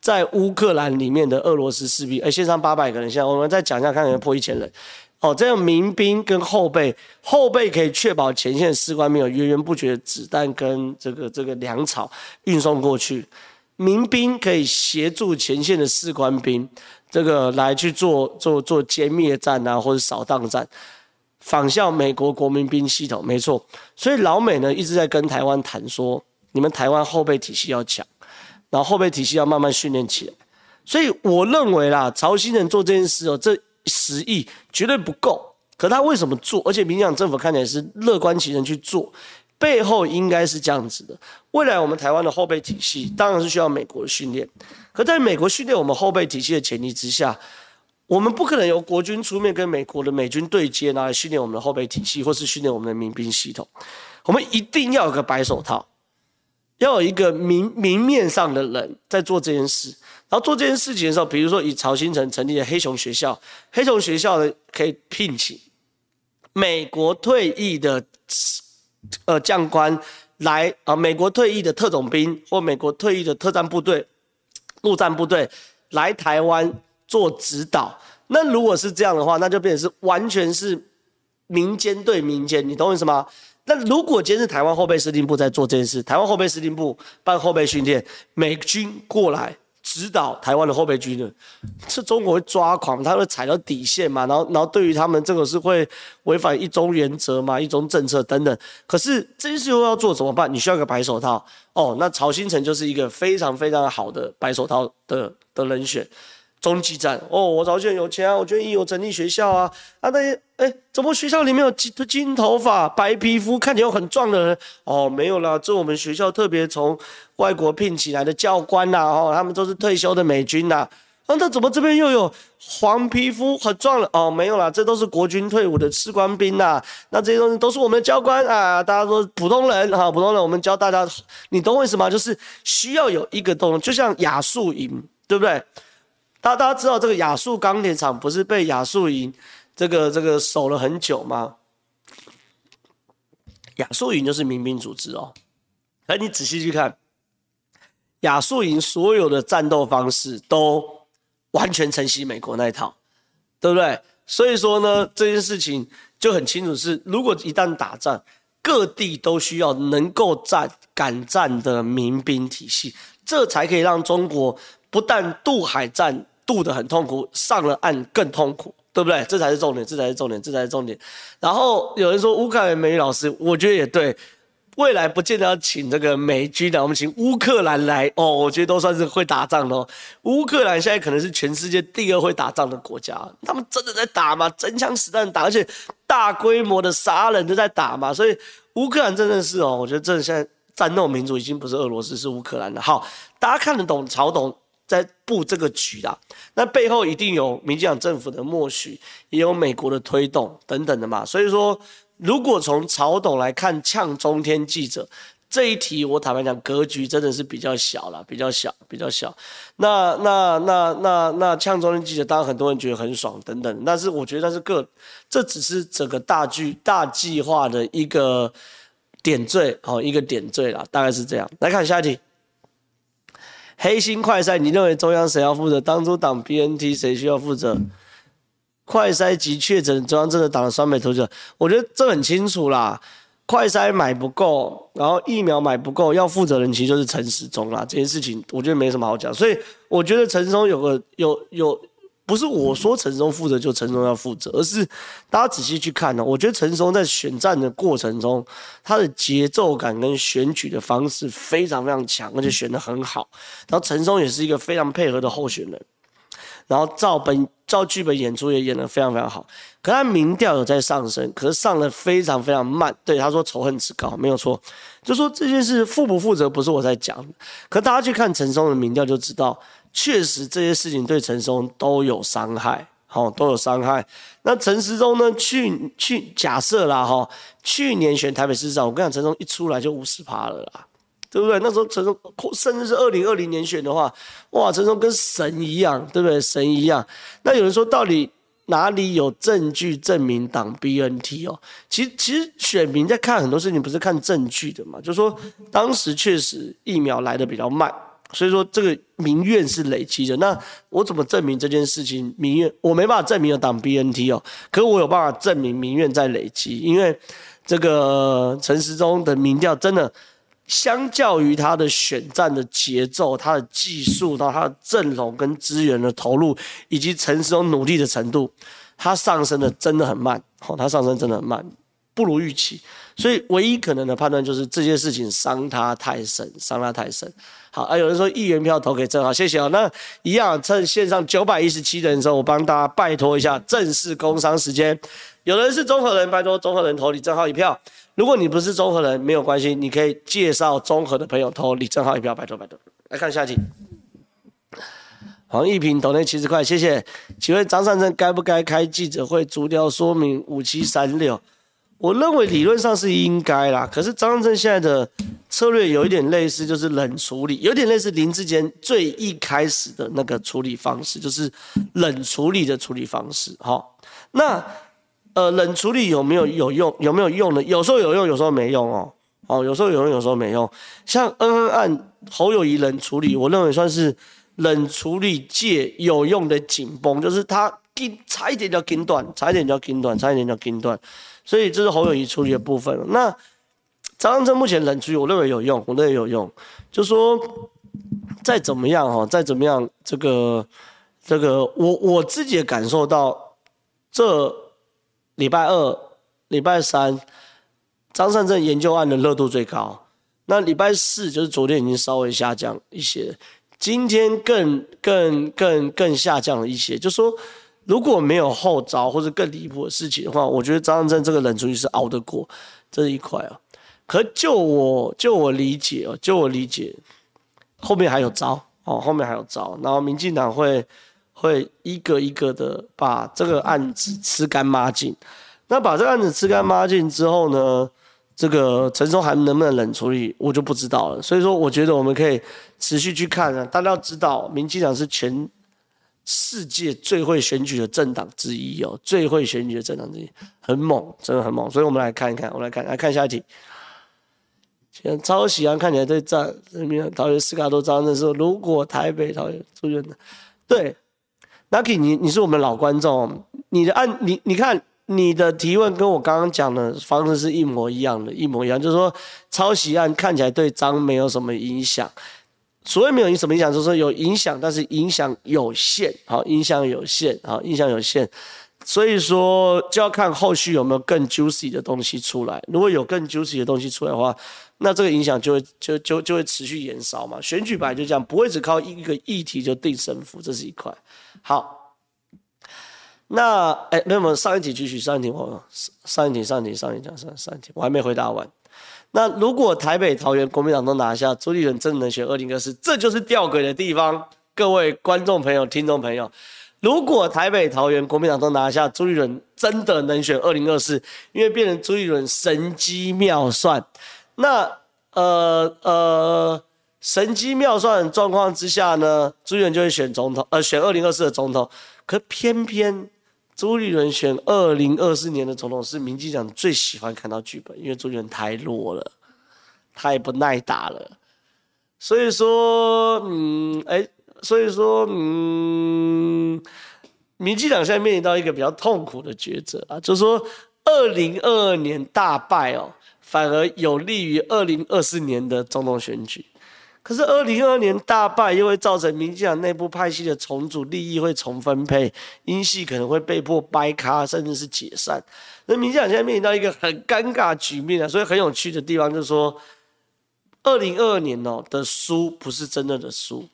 在乌克兰里面的俄罗斯士兵，哎，线上八百个人，现在我们再讲一下，看有没有破一千人。哦，这样民兵跟后备，后备可以确保前线士官没有源源不绝的子弹跟这个这个粮草运送过去，民兵可以协助前线的士官兵，这个来去做做做歼灭战啊，或者扫荡战，仿效美国国民兵系统，没错。所以老美呢一直在跟台湾谈说，你们台湾后备体系要强。然后后备体系要慢慢训练起来，所以我认为啦，曹兴诚做这件事哦，这十亿绝对不够。可他为什么做？而且民进党政府看起来是乐观其成去做，背后应该是这样子的：未来我们台湾的后备体系当然是需要美国的训练，可在美国训练我们后备体系的前提之下，我们不可能由国军出面跟美国的美军对接，拿来训练我们的后备体系，或是训练我们的民兵系统。我们一定要有个白手套。要有一个明明面上的人在做这件事，然后做这件事情的时候，比如说以曹兴诚成立的黑熊学校，黑熊学校呢可以聘请美国退役的呃将官来啊、美国退役的特种兵或美国退役的特战部队、陆战部队来台湾做指导。那如果是这样的话，那就变成是完全是民间对民间，你懂我意思吗？那如果今天是台湾后备司令部在做这件事，台湾后备司令部办后备训练，美军过来指导台湾的后备军人，是中国会抓狂，他会踩到底线嘛？然后，然后对于他们这个是会违反一中原则嘛？一中政策等等。可是这件事又要做怎么办？你需要一个白手套哦。那曹兴诚就是一个非常非常好的白手套的的人选。中继站哦，我早就很有钱啊，我愿意有成立学校啊啊！那些哎，怎么学校里面有金金头发、白皮肤、看起来很壮的人？哦，没有啦，这我们学校特别从外国聘请来的教官呐，哦，他们都是退休的美军呐。啊，那怎么这边又有黄皮肤很壮的？哦，没有啦，这都是国军退伍的士官兵呐。那这些东西都是我们的教官啊，大家说普通人哈，普通人我们教大家，你懂为什么？就是需要有一个东西，就像亚速营，对不对？大家大家知道这个亚速钢铁厂不是被亚速营这个这个守了很久吗？亚速营就是民兵组织哦。哎，你仔细去看，亚速营所有的战斗方式都完全承袭美国那一套，对不对？所以说呢，这件事情就很清楚是，如果一旦打仗，各地都需要能够战、敢战的民兵体系，这才可以让中国不但渡海战。渡得很痛苦，上了岸更痛苦，对不对？这才是重点，这才是重点，这才是重点。然后有人说乌克兰美女老师，我觉得也对。未来不见得要请这个美军的，我们请乌克兰来哦，我觉得都算是会打仗的哦。乌克兰现在可能是全世界第二会打仗的国家，他们真的在打吗？真枪实弹打，而且大规模的杀人都在打嘛。所以乌克兰真的是哦，我觉得这现在战斗民族已经不是俄罗斯，是乌克兰了。好，大家看得懂曹董在布这个局啦，那背后一定有民进党政府的默许，也有美国的推动等等的嘛。所以说，如果从曹董来看呛中天记者这一题，我坦白讲，格局真的是比较小了，比较小，比较小。那那那那那呛中天记者，当然很多人觉得很爽等等，但是我觉得那是个，这只是整个大剧大计划的一个点缀，好，一个点缀啦，大概是这样。来看下一题。黑心快筛，你认为中央谁要负责？当初挡 BNT 谁需要负责？快筛及确诊，中央真的挡了双倍投者，我觉得这很清楚啦。快筛买不够，然后疫苗买不够，要负责人其实就是陈时中啦。这件事情我觉得没什么好讲，所以我觉得陈时中有个有有。不是我说陈松负责就陈松要负责，而是大家仔细去看呢。我觉得陈松在选战的过程中，他的节奏感跟选举的方式非常非常强，而且选得很好。然后陈松也是一个非常配合的候选人，然后照本照剧本演出也演得非常非常好。可他民调有在上升，可是上的非常非常慢。对，他说仇恨值高，没有错。就说这件事负不负责不是我在讲，可大家去看陈松的民调就知道。确实，这些事情对陈松都有伤害，好、哦，都有伤害。那陈时中呢？去去假设啦，哈、哦，去年选台北市长，我跟你讲，陈松一出来就五十趴了啦，对不对？那时候陈松甚至是二零二零年选的话，哇，陈松跟神一样，对不对？神一样。那有人说，到底哪里有证据证明挡 BNT 哦？其实，其实选民在看很多事情，不是看证据的嘛，就是说当时确实疫苗来得比较慢。所以说这个民怨是累积的，那我怎么证明这件事情民怨？我没办法证明有挡 BNT 哦，可我有办法证明民怨在累积，因为这个陈时中的民调真的，相较于他的选战的节奏、他的技术到他的阵容跟资源的投入，以及陈时中努力的程度，他上升的真的很慢，哦，他上升真的很慢，不如预期。所以唯一可能的判断就是这些事情伤他太深，伤他太深。好啊，有人说一元票投给郑浩，谢谢啊。那一样趁线上九百一十七人的时候，我帮大家拜托一下正式工商时间。有人是中和人，拜托中和人投李正浩一票。如果你不是中和人，没有关系，你可以介绍中和的朋友投李正浩一票，拜托拜托。来看下题。黄一平投那七十块，谢谢。请问张善政该不该开记者会，逐条说明五七三六？我认为理论上是应该啦，可是张善政现在的策略有一点类似，就是冷处理，有点类似林志坚最一开始的那个处理方式，就是冷处理的处理方式。好，那呃冷处理有没有有用？有没有用呢？有时候有用，有时候没用哦。哦，有时候有用，有时候没用。像恩恩案侯友宜冷处理，我认为算是冷处理界有用的紧绷，就是他差一点就要紧断，差一点就要紧断，差一点就要紧断。所以这是侯友宜处理的部分。那张善政目前冷处理，我认为有用，我认为有用。就说再怎么样哈，再怎么样，这个这个，我我自己也感受到，这礼拜二、礼拜三，张善政研究案的热度最高。那礼拜四就是昨天已经稍微下降一些，今天更更更更下降了一些。就说如果没有后招或者更离谱的事情的话，我觉得张善政这个冷处理是熬得过这一块啊。可就我就我理解哦，就我理解，后面还有招哦，后面还有招，然后民进党会会一个一个的把这个案子吃干抹净。那把这个案子吃干抹净之后呢，这个陈松还能不能冷处理，我就不知道了。所以说，我觉得我们可以持续去看啊。大家要知道，民进党是全世界最会选举的政党之一哦，最会选举的政党之一，很猛，真的很猛。所以我们来看一看，我们来看，来看下一题。现在超喜欢看起来对战人民桃园斯卡多张的时候，如果台北桃园出现的，对，Lucky 你你是我们老观众，你的案你你看你的提问跟我刚刚讲的方式是一模一样的，一模一样，就是说抄袭案看起来对张没有什么影响，所谓没有影什么影响，就是说有影响，但是影响有限，好，影响有限，好，影响有限。所以说就要看后续有没有更 juicy 的东西出来。如果有更 juicy 的东西出来的话，那这个影响就会就就就会持续延烧嘛。选举本来就这样，不会只靠一个议题就定胜负，这是一块。好，那哎，那么上一题继续，上一题我上一题上一题上一题上上一题我还没回答完。那如果台北、桃园国民党都拿下，朱立伦真的能选二零二四？这就是吊诡的地方，各位观众朋友、听众朋友。如果台北、桃园国民党都拿下，朱立伦真的能选二零二四，因为变成朱立伦神机妙算。那呃呃，神机妙算的状况之下呢，朱立伦就会选总统，呃，选二零二四的总统。可偏偏朱立伦选二零二四年的总统是民进党最喜欢看到剧本，因为朱立伦太弱了，太不耐打了。所以说，嗯，哎。所以说，嗯，民进党现在面临到一个比较痛苦的抉择啊，就是说，二零二二年大败哦，反而有利于二零二四年的总统选举。可是二零二二年大败又会造成民进党内部派系的重组，利益会重分配，英系可能会被迫掰咖，甚至是解散。那民进党现在面临到一个很尴尬局面啊，所以很有趣的地方就是说，二零二二年哦的输不是真正的输。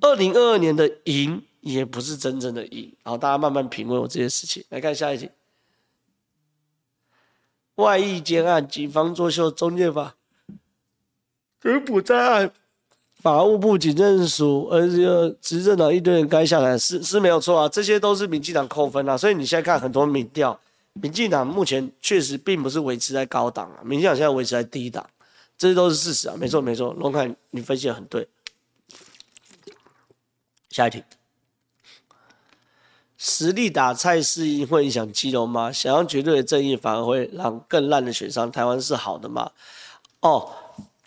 二零二二年的赢也不是真正的赢，好，大家慢慢品味我这些事情。来看下一题：外役奸案，警方作秀中介法，逮捕在案，法务部警政署，而且执政党一堆人该下来，是是没有错啊，这些都是民进党扣分啊。所以你现在看很多民调，民进党目前确实并不是维持在高档啊，民进党现在维持在低档，这些都是事实啊，没错没错，龙凯你分析的很对。下一题，实力打蔡适应会影响基隆吗？想要绝对的正义，反而会让更烂的选上。台湾是好的吗？哦，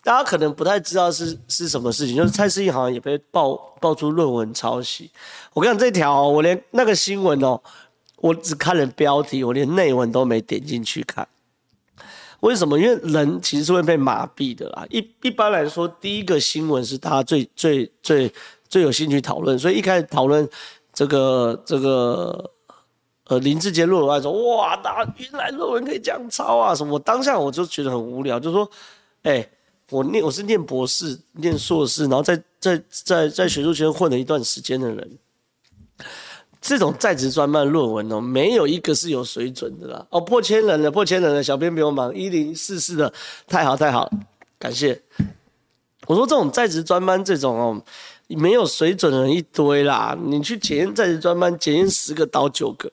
大家可能不太知道是是什么事情，就是蔡适应好像也被爆爆出论文抄袭。我跟你讲这条、我连那个新闻哦，我只看了标题，我连内文都没点进去看。为什么？因为人其实是会被麻痹的啦。一一般来说，第一个新闻是大家最最最。最有兴趣讨论，所以一开始讨论这个这个呃林志杰论文，说哇，那原来论文可以这样抄啊什么？我当下我就觉得很无聊，就说，哎、我念我是念博士、念硕士，然后在在在在学术圈混了一段时间的人，这种在职专班论文哦，没有一个是有水准的啦。哦，破千人了，破千人了，小编不用忙，一零四四的，太好太好，感谢。我说这种在职专班这种哦。没有水准的人一堆啦，你去检验在职专班，检验十个倒九个。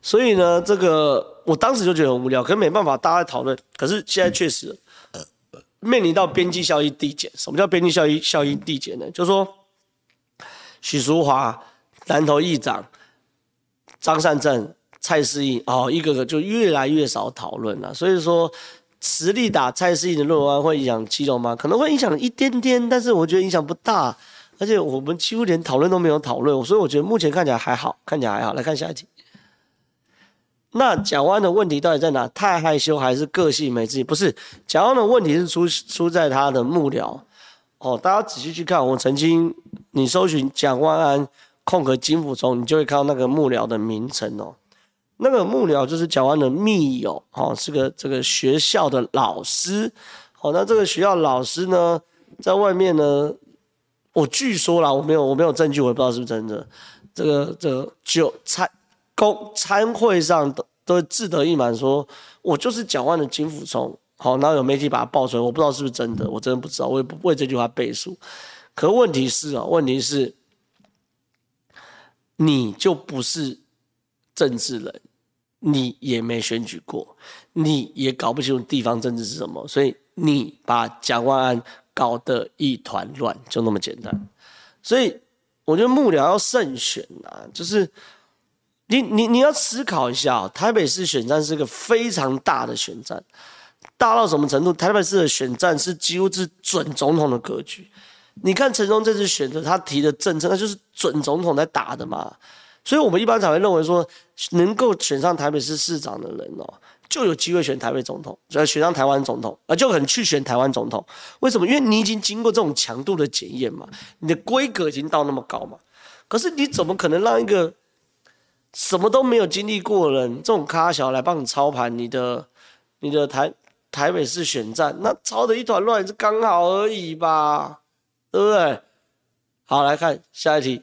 所以呢，这个我当时就觉得很无聊，可是没办法，大家在讨论。可是现在确实面临到边际效益递减。什么叫边际效益效益递减呢？就是说，许淑华、南投议长、张善政、蔡适应，哦，一个个就越来越少讨论了。所以说。实力打蔡适应的论文会影响基隆吗？可能会影响一点点，但是我觉得影响不大。而且我们几乎连讨论都没有讨论，所以我觉得目前看起来还好，看起来还好。来看下一题，那蒋万的问题到底在哪？太害羞还是个性没自信？不是，蒋万的问题是出出在他的幕僚。哦，大家仔细去看，我曾经你搜寻蒋万安空格金溥聪，你就会看到那个幕僚的名称哦。那个幕僚就是蒋万的密友，哦，是个这个学校的老师。哦，那这个学校老师呢，在外面呢，我据说啦，我没有我没有证据，我也不知道是不是真的。这个这个就参公参会上都都志得意满说，我就是蒋万的金溥聪。好，然后有媒体把它爆出来，我不知道是不是真的，我真的不知道，我也不为这句话背书。可问题是啊，问题是，你就不是政治人，你也没选举过，你也搞不清楚地方政治是什么，所以你把蒋万安搞得一团乱，就那么简单。所以我觉得幕僚要慎选啊，就是你你你要思考一下，台北市选战是个非常大的选战。大到什么程度？台北市的选战是几乎是准总统的格局。你看陈忠这次选择他提的政策，那就是准总统在打的嘛。所以我们一般才会认为说，能够选上台北市市长的人哦，就有机会选台北总统，要选上台湾总统，啊就很去选台湾总统。为什么？因为你已经经过这种强度的检验嘛，你的规格已经到那么高嘛。可是你怎么可能让一个什么都没有经历过的人，这种咖小来帮你操盘你的你的台？台北市选战，那操得一团乱是刚好而已吧，对不对？好，来看下一题，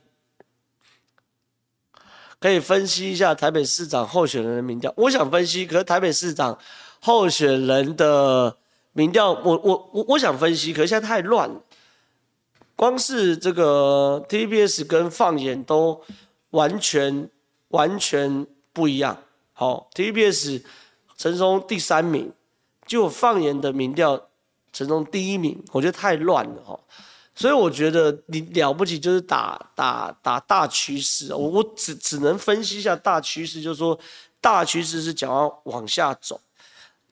可以分析一下台北市长候选人的民调。我想分析，可是台北市长候选人的民调，我我我我想分析，可是现在太乱了。光是这个 TBS 跟放眼都完全完全不一样。好，TBS，陈松第三名。就放眼的民调，陈松第一名，我觉得太乱了哈，所以我觉得你了不起就是打打打大趋势，我我只只能分析一下大趋势，就是说大趋势是讲要往下走，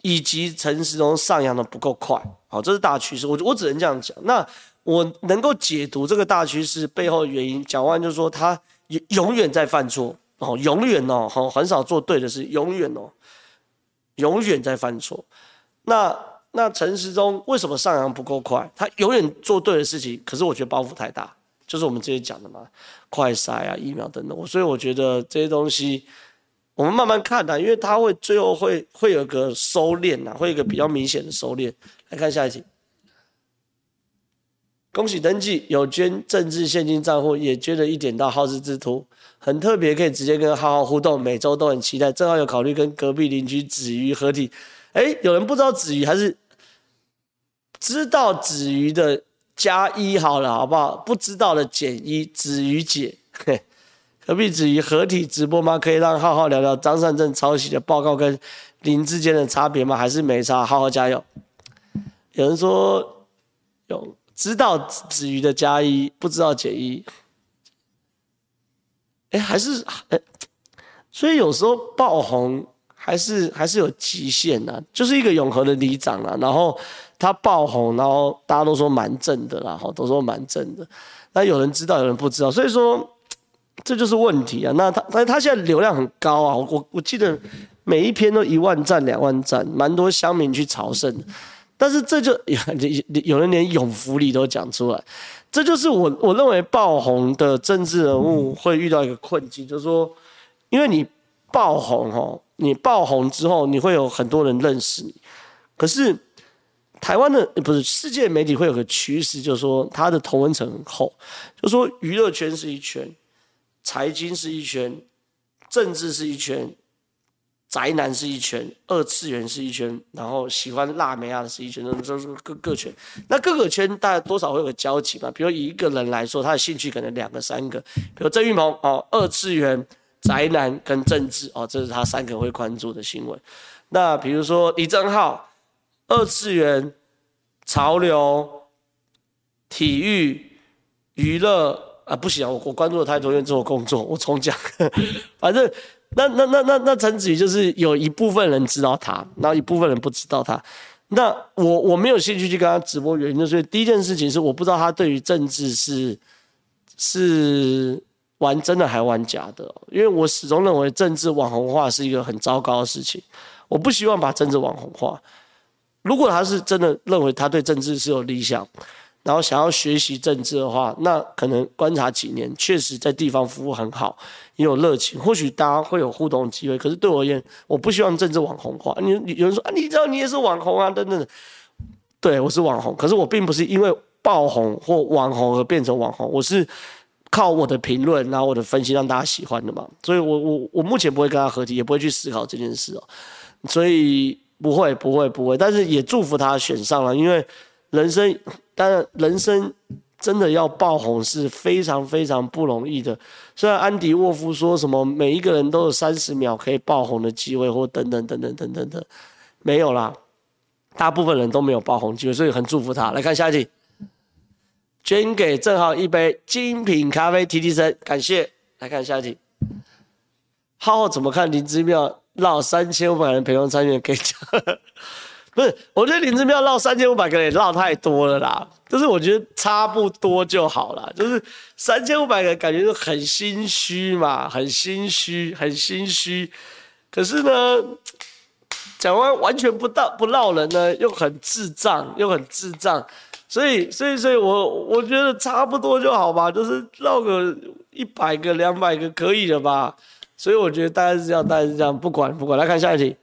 以及陈时中上扬的不够快，好，这是大趋势，我我只能这样讲。那我能够解读这个大趋势背后的原因，讲完就是说他永永远在犯错哦，永远哦，很少做对的事，永远哦，永远在犯错。那那陈时中为什么上扬不够快？他永远做对的事情，可是我觉得包袱太大，就是我们之前讲的嘛，快筛啊、疫苗等等。所以我觉得这些东西我们慢慢看啊，因为他会最后会会有个收敛啊，会有一个比较明显的收敛。来看下一题，恭喜登记有捐政治现金账户，也捐了一点到皓事之徒，很特别，可以直接跟浩浩互动，每周都很期待。正好有考虑跟隔壁邻居子瑜合体。哎，有人不知道子瑜还是知道子瑜的加一好了，好不好？不知道的减一，子瑜姐，隔壁子瑜合体直播吗？可以让浩浩聊聊张善政抄袭的报告跟林之间的差别吗？还是没差？浩浩加油！有人说有知道子瑜的加一，不知道减一。哎，还是哎，所以有时候爆红。还是还是有极限的，就是一个永和的里长啊，然后他爆红，然后大家都说蛮正的啦，都说蛮正的。那有人知道，有人不知道，所以说这就是问题啊。那他他他现在流量很高啊，我我记得每一篇都一万赞、两万赞，蛮多乡民去朝圣。但是这就有 有人连永福里都讲出来，这就是我我认为爆红的政治人物会遇到一个困境，就是说，因为你爆红哦。你爆红之后，你会有很多人认识你。可是台湾的不是世界媒体会有个趋势，就是说它的同文层很厚，就是说娱乐圈是一圈，财经是一圈，政治是一圈，宅男是一圈，二次元是一圈，然后喜欢辣妹啊是一圈，就是各各圈。那各个圈大概多少会有个交集嘛？比如以一个人来说，他的兴趣可能两个三个，比如郑运鹏哦，二次元。宅男跟政治哦，这是他三个会关注的新闻。那比如说李正浩，二次元、潮流、体育、娱乐啊，不行，我我关注的太多，因为这是我工作，我重讲。反正那那那那那陈子瑜就是有一部分人知道他，然后一部分人不知道他。那我我没有兴趣去跟他直播，原因就是第一件事情是我不知道他对于政治是是。玩真的还玩假的，因为我始终认为政治网红化是一个很糟糕的事情，我不希望把政治网红化。如果他是真的认为他对政治是有理想，然后想要学习政治的话，那可能观察几年，确实在地方服务很好，也有热情，或许大家会有互动机会。可是对我而言，我不希望政治网红化。你有人说啊，你知道你也是网红啊，等等。对，我是网红，可是我并不是因为爆红或网红而变成网红，我是靠我的评论，然后我的分析让大家喜欢的嘛。所以我我我目前不会跟他合体，也不会去思考这件事哦。所以。不会，不会，不会，但是也祝福他选上了，因为人生，当然人生真的要爆红是非常非常不容易的。虽然安迪沃夫说什么每一个人都有三十秒可以爆红的机会，或等等等等等等等，没有啦，大部分人都没有爆红机会，所以很祝福他。来看下一题，捐给正好一杯精品咖啡提提神，感谢。来看下一题，浩浩怎么看林之妙？绕三千五百人陪同参选可以讲，不是？我觉得林志妙绕三千五百个也绕太多了啦，就是我觉得差不多就好了，就是三千五百个感觉就很心虚嘛，很心虚，很心虚。可是呢，讲完完全不到不绕人呢，又很智障，又很智障。所以，所以，所以我我觉得差不多就好吧，就是绕个一百个、两百个可以了吧。所以我觉得大概是这样，大概是这样，不管不管，来看下一题。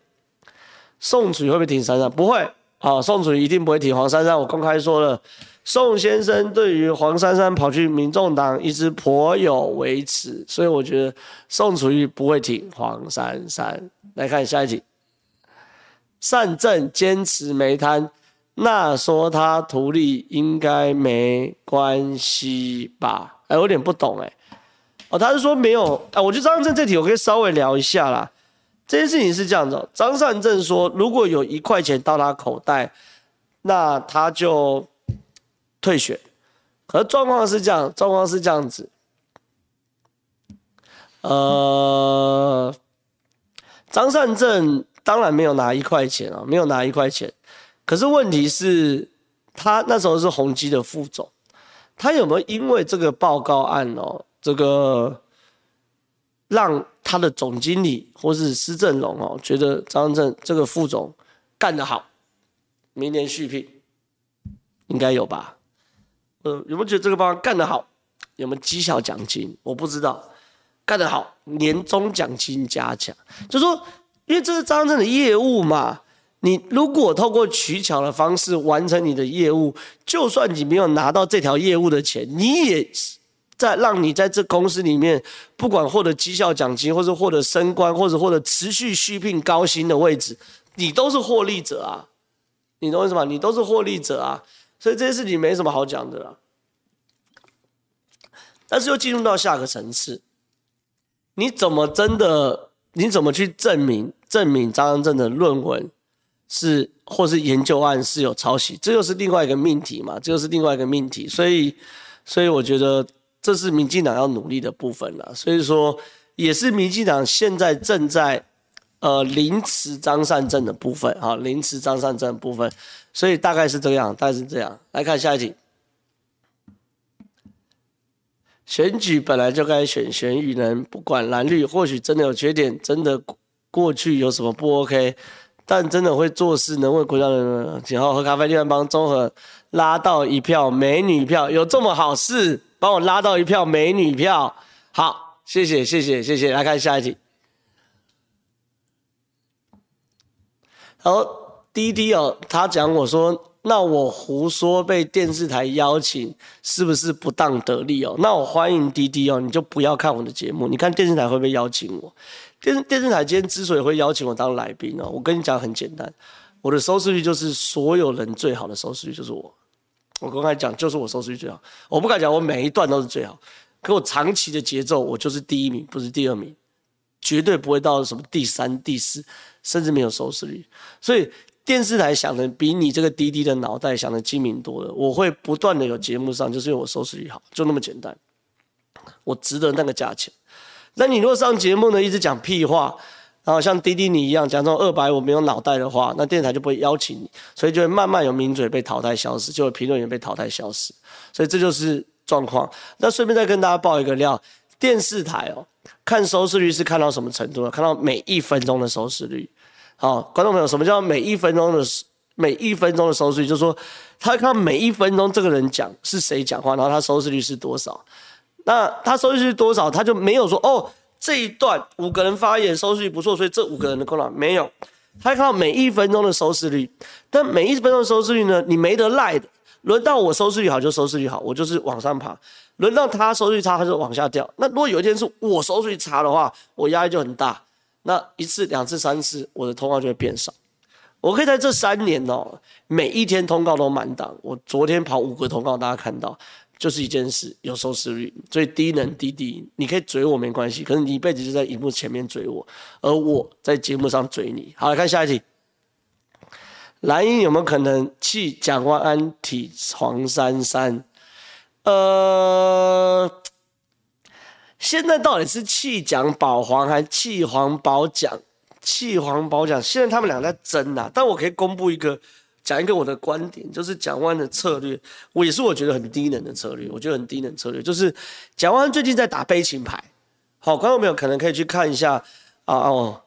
宋楚瑜会不会挺珊珊？不会，好，宋楚瑜一定不会挺黄珊珊。我公开说了，宋先生对于黄珊珊跑去民众党一直颇有微词，所以我觉得宋楚瑜不会挺黄珊珊。来看下一题。善政坚持没贪，那说他图利应该没关系吧？哎，我有点不懂哎。哦，他是说没有啊？我觉得张政这题我可以稍微聊一下啦。这件事情是这样子，张善政说，如果有一块钱到他口袋，那他就退选。可是状况是这样，状况是这样子。呃，张善政当然没有拿一块钱啊，没有拿一块钱。可是问题是，他那时候是宏基的副总，他有没有因为这个报告案哦？这个让他的总经理或是施正荣哦，觉得张正这个副总干得好，明年续聘应该有吧？呃，有没有觉得这个报告干得好？有没有绩效奖金？我不知道。干得好，年终奖金加强，就说因为这是张正的业务嘛，你如果透过取巧的方式完成你的业务，就算你没有拿到这条业务的钱，你也。在让你在这公司里面，不管获得绩效奖金，或者获得升官，或者获得持续续聘高薪的位置，你都是获利者啊！你懂我意思吗？你都是获利者啊！所以这些事情没什么好讲的啦。但是又进入到下个层次，你怎么真的？你怎么去证明证明张善政的论文是或是研究案是有抄袭？这又是另外一个命题嘛？这又是另外一个命题。所以，所以我觉得。这是民进党要努力的部分了，所以说也是民进党现在正在呃凌迟张善政的部分啊，凌迟张善政的部分，所以大概是这样，大概是这样。来看下一题，选举本来就该选选举人，不管蓝绿，或许真的有缺点，真的过去有什么不 OK，但真的会做事，能为国家人几号喝咖啡，另外帮综合拉到一票美女票，有这么好事？帮我拉到一票美女票，好，谢谢谢谢谢谢。来看下一题。然后滴滴哦，他讲我说，那我胡说被电视台邀请，是不是不当得利哦？那我欢迎滴滴哦，你就不要看我的节目，你看电视台会不会邀请我？电电视台今天之所以会邀请我当来宾哦，我跟你讲很简单，我的收视率就是所有人最好的收视率就是我。我公开讲，就是我收视率最好。我不敢讲我每一段都是最好，可我长期的节奏，我就是第一名，不是第二名，绝对不会到什么第三、第四，甚至没有收视率。所以电视台想的比你这个滴滴的脑袋想的精明多了。我会不断的有节目上，就是因为我收视率好，就那么简单。我值得那个价钱。那你如果上节目呢，一直讲屁话。然后像滴滴你一样讲这种二百我没有脑袋的话，那电台就不会邀请你，所以就会慢慢有名嘴被淘汰消失，就会评论员被淘汰消失，所以这就是状况。那顺便再跟大家爆一个料，电视台哦，看收视率是看到什么程度呢？看到每一分钟的收视率。好，观众朋友，什么叫每一分钟的每一分钟的收视率？就是说，他看每一分钟这个人讲是谁讲话，然后他收视率是多少？那他收视率多少，他就没有说哦，这一段五个人发言收视率不错，所以这五个人的功劳没有。他看到每一分钟的收视率，但每一分钟收视率呢，你没得赖的。轮到我收视率好就收视率好，我就是往上爬；轮到他收视率差，他就往下掉。那如果有一天是我收视率差的话，我压力就很大。那一次、两次、三次，我的通告就会变少。我可以在这三年哦，每一天通告都满档。我昨天跑五个通告，大家看到。就是一件事，有收视率，所以低能低低，你可以追我没关系，可是你一辈子就在荧幕前面追我，而我在节目上追你。好，来看下一题，蓝英有没有可能弃蒋万安挺黄珊珊？呃，现在到底是弃蒋保黄还弃黄保蒋？弃黄保蒋，现在他们俩在争啊，但我可以公布一个。讲一个我的观点，就是蒋万的策略，我也是我觉得很低能的策略。我觉得很低能策略，就是蒋万最近在打悲情牌。好，观众朋友可能可以去看一下啊哦。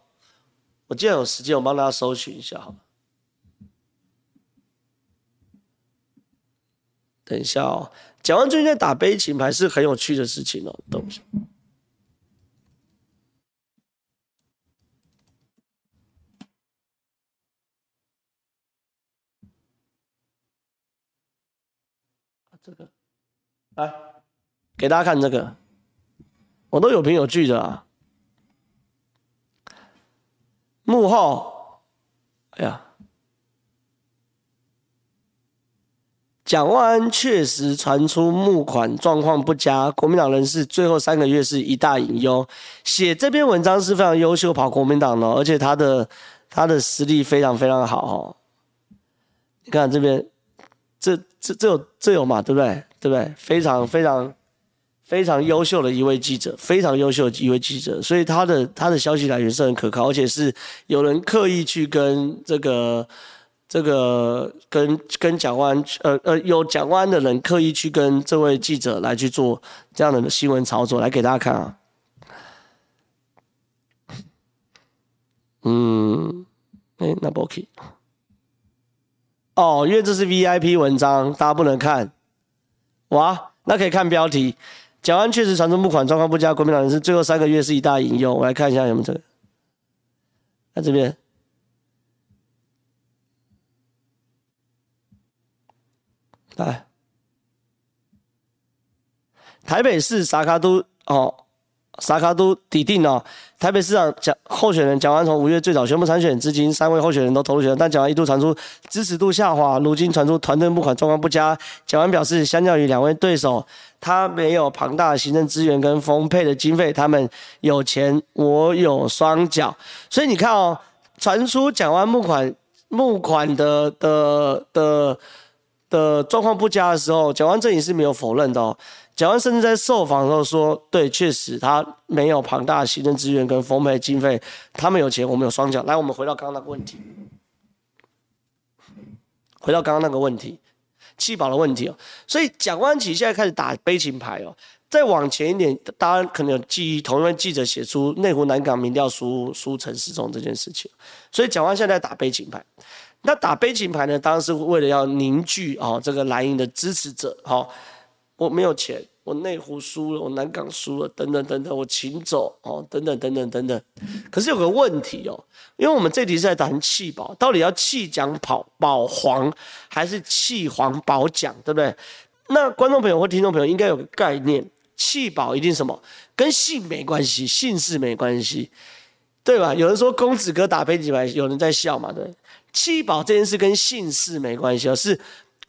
我既然有时间，我帮大家搜寻一下好。等一下哦，蒋万最近在打悲情牌是很有趣的事情哦，等一下。这个，来给大家看这个，我都有凭有据的啊。幕后，哎呀，蒋万安确实传出募款状况不佳，国民党人士最后三个月是一大隐忧。写这篇文章是非常优秀，跑国民党的，而且他的他的实力非常非常好哦。你看这边。这这这有这有嘛，对不对？对不对？非常非常非常优秀的一位记者，非常优秀的一位记者，所以他的他的消息来源是很可靠，而且是有人刻意去跟这个这个跟跟蒋万呃呃有蒋万的人刻意去跟这位记者来去做这样的新闻操作，来给大家看啊。嗯，哎，那不 OK。哦，因为这是 VIP 文章，大家不能看。哇，那可以看标题。蒋安确实传出募款状况不佳，国民党人士最后三个月是一大隐忧。我来看一下有没有这个。在这边，来，台北市萨卡都哦。萨卡都抵定哦，台北市长蒋候选人蒋万安从五月最早宣布参选，至今三位候选人都投入选战，但蒋万安一度传出支持度下滑，如今传出团队募款状况不佳。蒋万安表示，相较于两位对手，他没有庞大的行政资源跟丰沛的经费，他们有钱，我有双脚。所以你看哦，传出蒋万安募款募款的的的的状况不佳的时候，蒋万安阵营是没有否认的哦。蒋万甚至在受访的时候说：“对，确实他没有庞大的行政资源跟丰沛经费，他们有钱，我们有双脚。”来，我们回到刚刚那个问题，回到刚刚那个问题，弃保的问题哦。所以蒋万安现在开始打悲情牌哦。再往前一点，大家可能有记忆，同一位记者写出内湖南港民调输输陈时中这件事情，所以蒋万现在打悲情牌。那打悲情牌呢，当然是为了要凝聚哦这个蓝营的支持者，好、哦。我没有钱，我内湖输了，我南港输了，等等等等，我请走哦，等等等等等等。可是有个问题哦，因为我们这题是在谈弃保，到底要弃奖保保黄，还是弃黄保奖，对不对？那观众朋友或听众朋友应该有个概念，弃保一定什么？跟姓没关系，姓氏没关系，对吧？有人说公子哥打悲情牌，有人在笑嘛？对，弃保这件事跟姓氏没关系，而是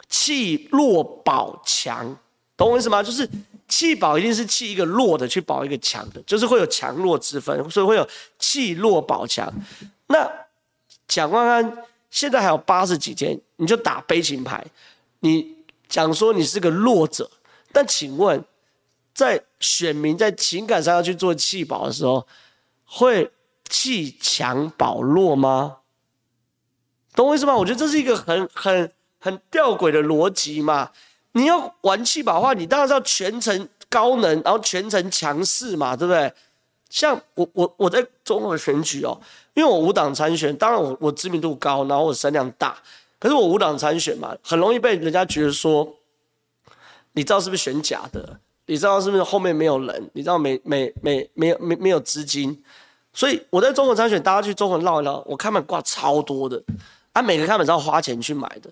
弃弱保强。懂我意思吗？就是弃保一定是弃一个弱的去保一个强的，就是会有强弱之分，所以会有弃弱保强。那蒋万安现在还有八十几天，你就打悲情牌，你讲说你是个弱者，但请问，在选民在情感上要去做弃保的时候，会弃强保弱吗？懂我意思吗？我觉得这是一个很很很吊诡的逻辑嘛。你要玩弃保的话，你当然是要全程高能，然后全程强势嘛，对不对？像我我我在中和选举哦，因为我无党参选，当然我我知名度高，然后我声量大，可是我无党参选嘛，很容易被人家觉得说，你知道是不是选假的？你知道是不是后面没有人？你知道没没没没有没没有资金？所以我在中国参选，大家去中和绕一绕，我看板挂超多的，啊，每个看板是要花钱去买的。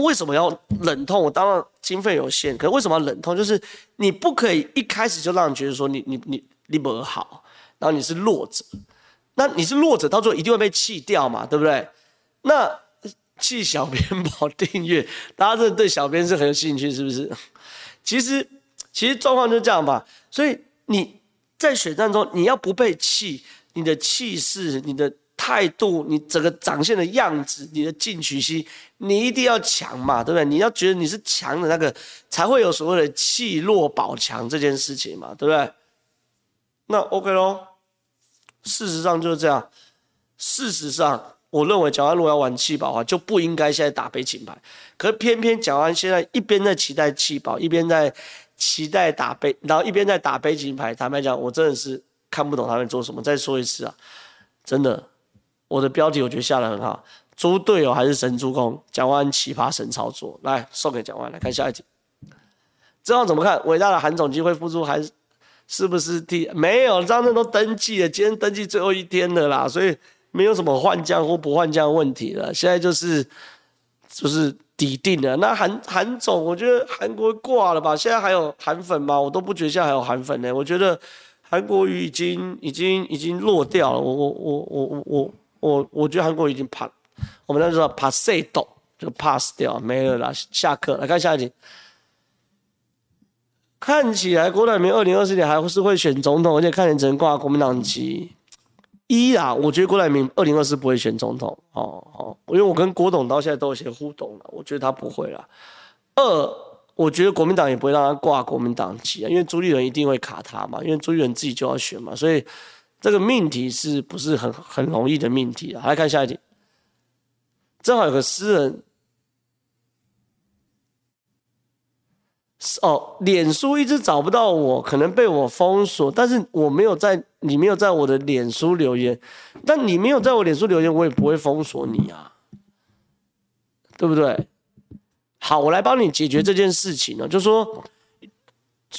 为什么要冷痛？我当然经费有限，可是为什么要冷痛？就是你不可以一开始就让人觉得说你你你你不好，然后你是弱者，那你是弱者，到最后一定会被弃掉嘛，对不对？那弃小编保订阅，大家真的对小编是很有兴趣，是不是？其实其实状况就这样吧。所以你在选战中，你要不被弃，你的气势，你的。态度，你整个展现的样子，你的进取心，你一定要强嘛，对不对？你要觉得你是强的那个，才会有所谓的弃弱保强这件事情嘛，对不对？那 OK 咯，事实上就是这样。事实上，我认为蒋万如果要玩弃保的话，就不应该现在打悲情牌。可是偏偏蒋万现在一边在期待弃保，一边在期待打悲，然后一边在打悲情牌。坦白讲，我真的是看不懂他们做什么。再说一次啊，真的。我的标题我觉得下的很好，猪队友还是神助攻？蒋万奇葩神操作，来送给蒋万。来看下一题，这样怎么看？伟大的韩总机会复出还是是不是第没有？张正都登记了，今天登记最后一天的啦，所以没有什么换将或不换将问题了。现在就是就是底定了。那韩韩总，我觉得韩国挂了吧？现在还有韩粉吗？我都不觉得现在还有韩粉呢、我觉得韩国瑜已经已经已经落掉了。我我我我我我。我我觉得韩国已经 pass，我们那时候 pass 掉就 pass 掉没了啦。下课来看下一题，看起来郭台铭二零二四年还是会选总统，而且看起来只能挂国民党籍。一啊，我觉得郭台铭二零二四不会选总统哦哦，因为我跟郭董到现在都有些互动了，我觉得他不会了。二，我觉得国民党也不会让他挂国民党籍啊，因为朱立伦一定会卡他嘛，因为朱立伦自己就要选嘛，所以。这个命题是不是很很容易的命题啊？来看下一题，正好有个诗人哦，脸书一直找不到我，可能被我封锁，但是我没有在，你没有在我的脸书留言，但你没有在我脸书留言，我也不会封锁你啊，对不对？好，我来帮你解决这件事情呢，就说。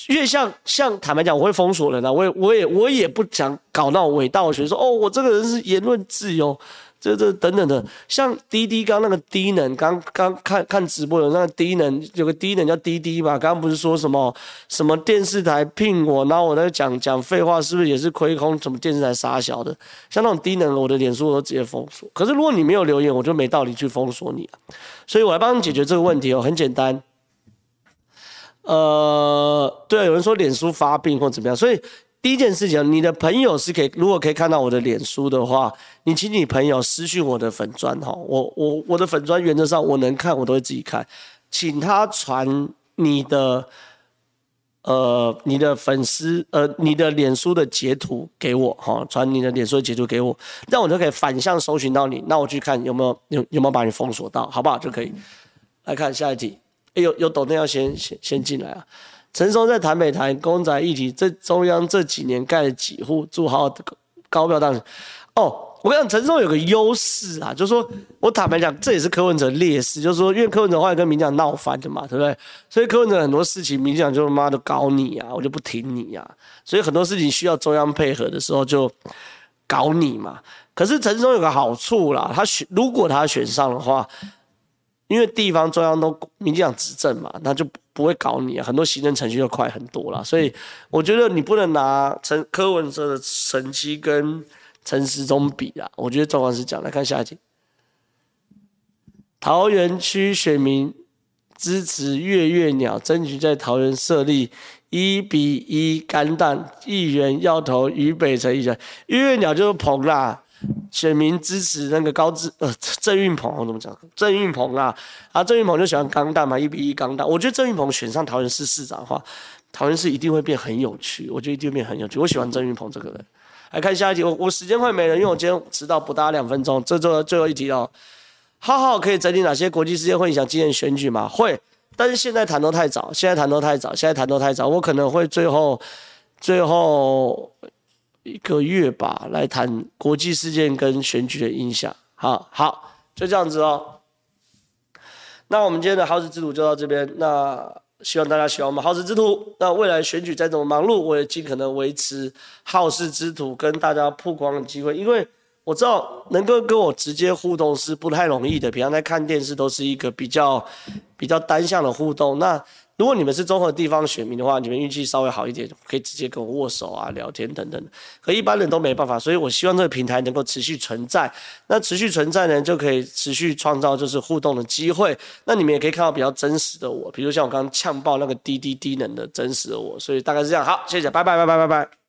因为像像坦白讲，我会封锁人啊，我也我也我也不想搞那种伪道学，说哦，我这个人是言论自由，这这等等的。像滴滴刚那个低能，刚刚看看直播有那个低能，有个低能叫滴滴嘛，刚刚不是说什么什么电视台聘我，然后我在讲讲废话，是不是也是亏空？什么电视台傻小的？像那种低能，我的脸书我都直接封锁。可是如果你没有留言，我就没道理去封锁你啊。所以我来帮你解决这个问题哦，很简单。呃，对啊，有人说脸书发病或怎么样，所以第一件事情，你的朋友是可以，如果可以看到我的脸书的话，你请你朋友私讯我的粉砖哈，我我我的粉砖原则上我能看，我都会自己看，请他传你的呃你的粉丝呃你的脸书的截图给我哈，传你的脸书的截图给我，这样我就可以反向搜寻到你，那我去看有没有有有没有把你封锁到，好不好？就可以来看下一题。欸、有有抖内要先先先进来啊！陈松在台北谈公宅议题，这中央这几年盖了几户住好高票当选。哦，我跟你讲，陈松有个优势啊，就是说我坦白讲，这也是柯文哲劣势，就是说，因为柯文哲后来跟民进党闹翻的嘛，对不对？所以柯文哲很多事情，民进党就他妈的搞你啊，我就不挺你啊。所以很多事情需要中央配合的时候，就搞你嘛。可是陈松有个好处啦，他选如果他选上的话。因为地方中央都民进党执政嘛，那就不会搞你啊，很多行政程序就快很多了。所以我觉得你不能拿陈柯文哲的成绩跟陈时中比啊。我觉得状况是这样，来看下一题。桃园区选民支持月月鸟，争取在桃园设立一比一肝蛋议员，要投于北辰议员。月月鸟就是彭啦。选民支持那个高志呃郑运鹏，我怎么讲？郑运鹏啊，啊郑运鹏就喜欢钢弹嘛，一比一钢弹。我觉得郑运鹏选上桃园市市长的话，桃园市一定会变很有趣。我觉得一定会变很有趣。我喜欢郑运鹏这个人。来看下一题，我我时间快没了，因为我今天迟到不大两分钟。这最后最后一题哦，浩浩可以整理哪些国际事件会影响今年选举吗？会，但是现在谈都太早，现在谈都太早，现在谈都太早，我可能会最后最后一个月吧来谈国际事件跟选举的影响。好好，就这样子哦。那我们今天的好事之徒就到这边。那希望大家喜欢我们好事之徒。那未来选举再怎么忙碌，我也尽可能维持好事之徒跟大家曝光的机会，因为。我知道能够跟我直接互动是不太容易的，平常在看电视都是一个比较比较单向的互动。那如果你们是综合地方选民的话，你们运气稍微好一点，可以直接跟我握手啊、聊天等等。可一般人都没办法，所以我希望这个平台能够持续存在。那持续存在呢，就可以持续创造就是互动的机会。那你们也可以看到比较真实的我，比如像我刚刚呛爆那个滴滴滴能的真实的我。所以大概是这样。好，谢谢，拜拜，拜拜，拜拜。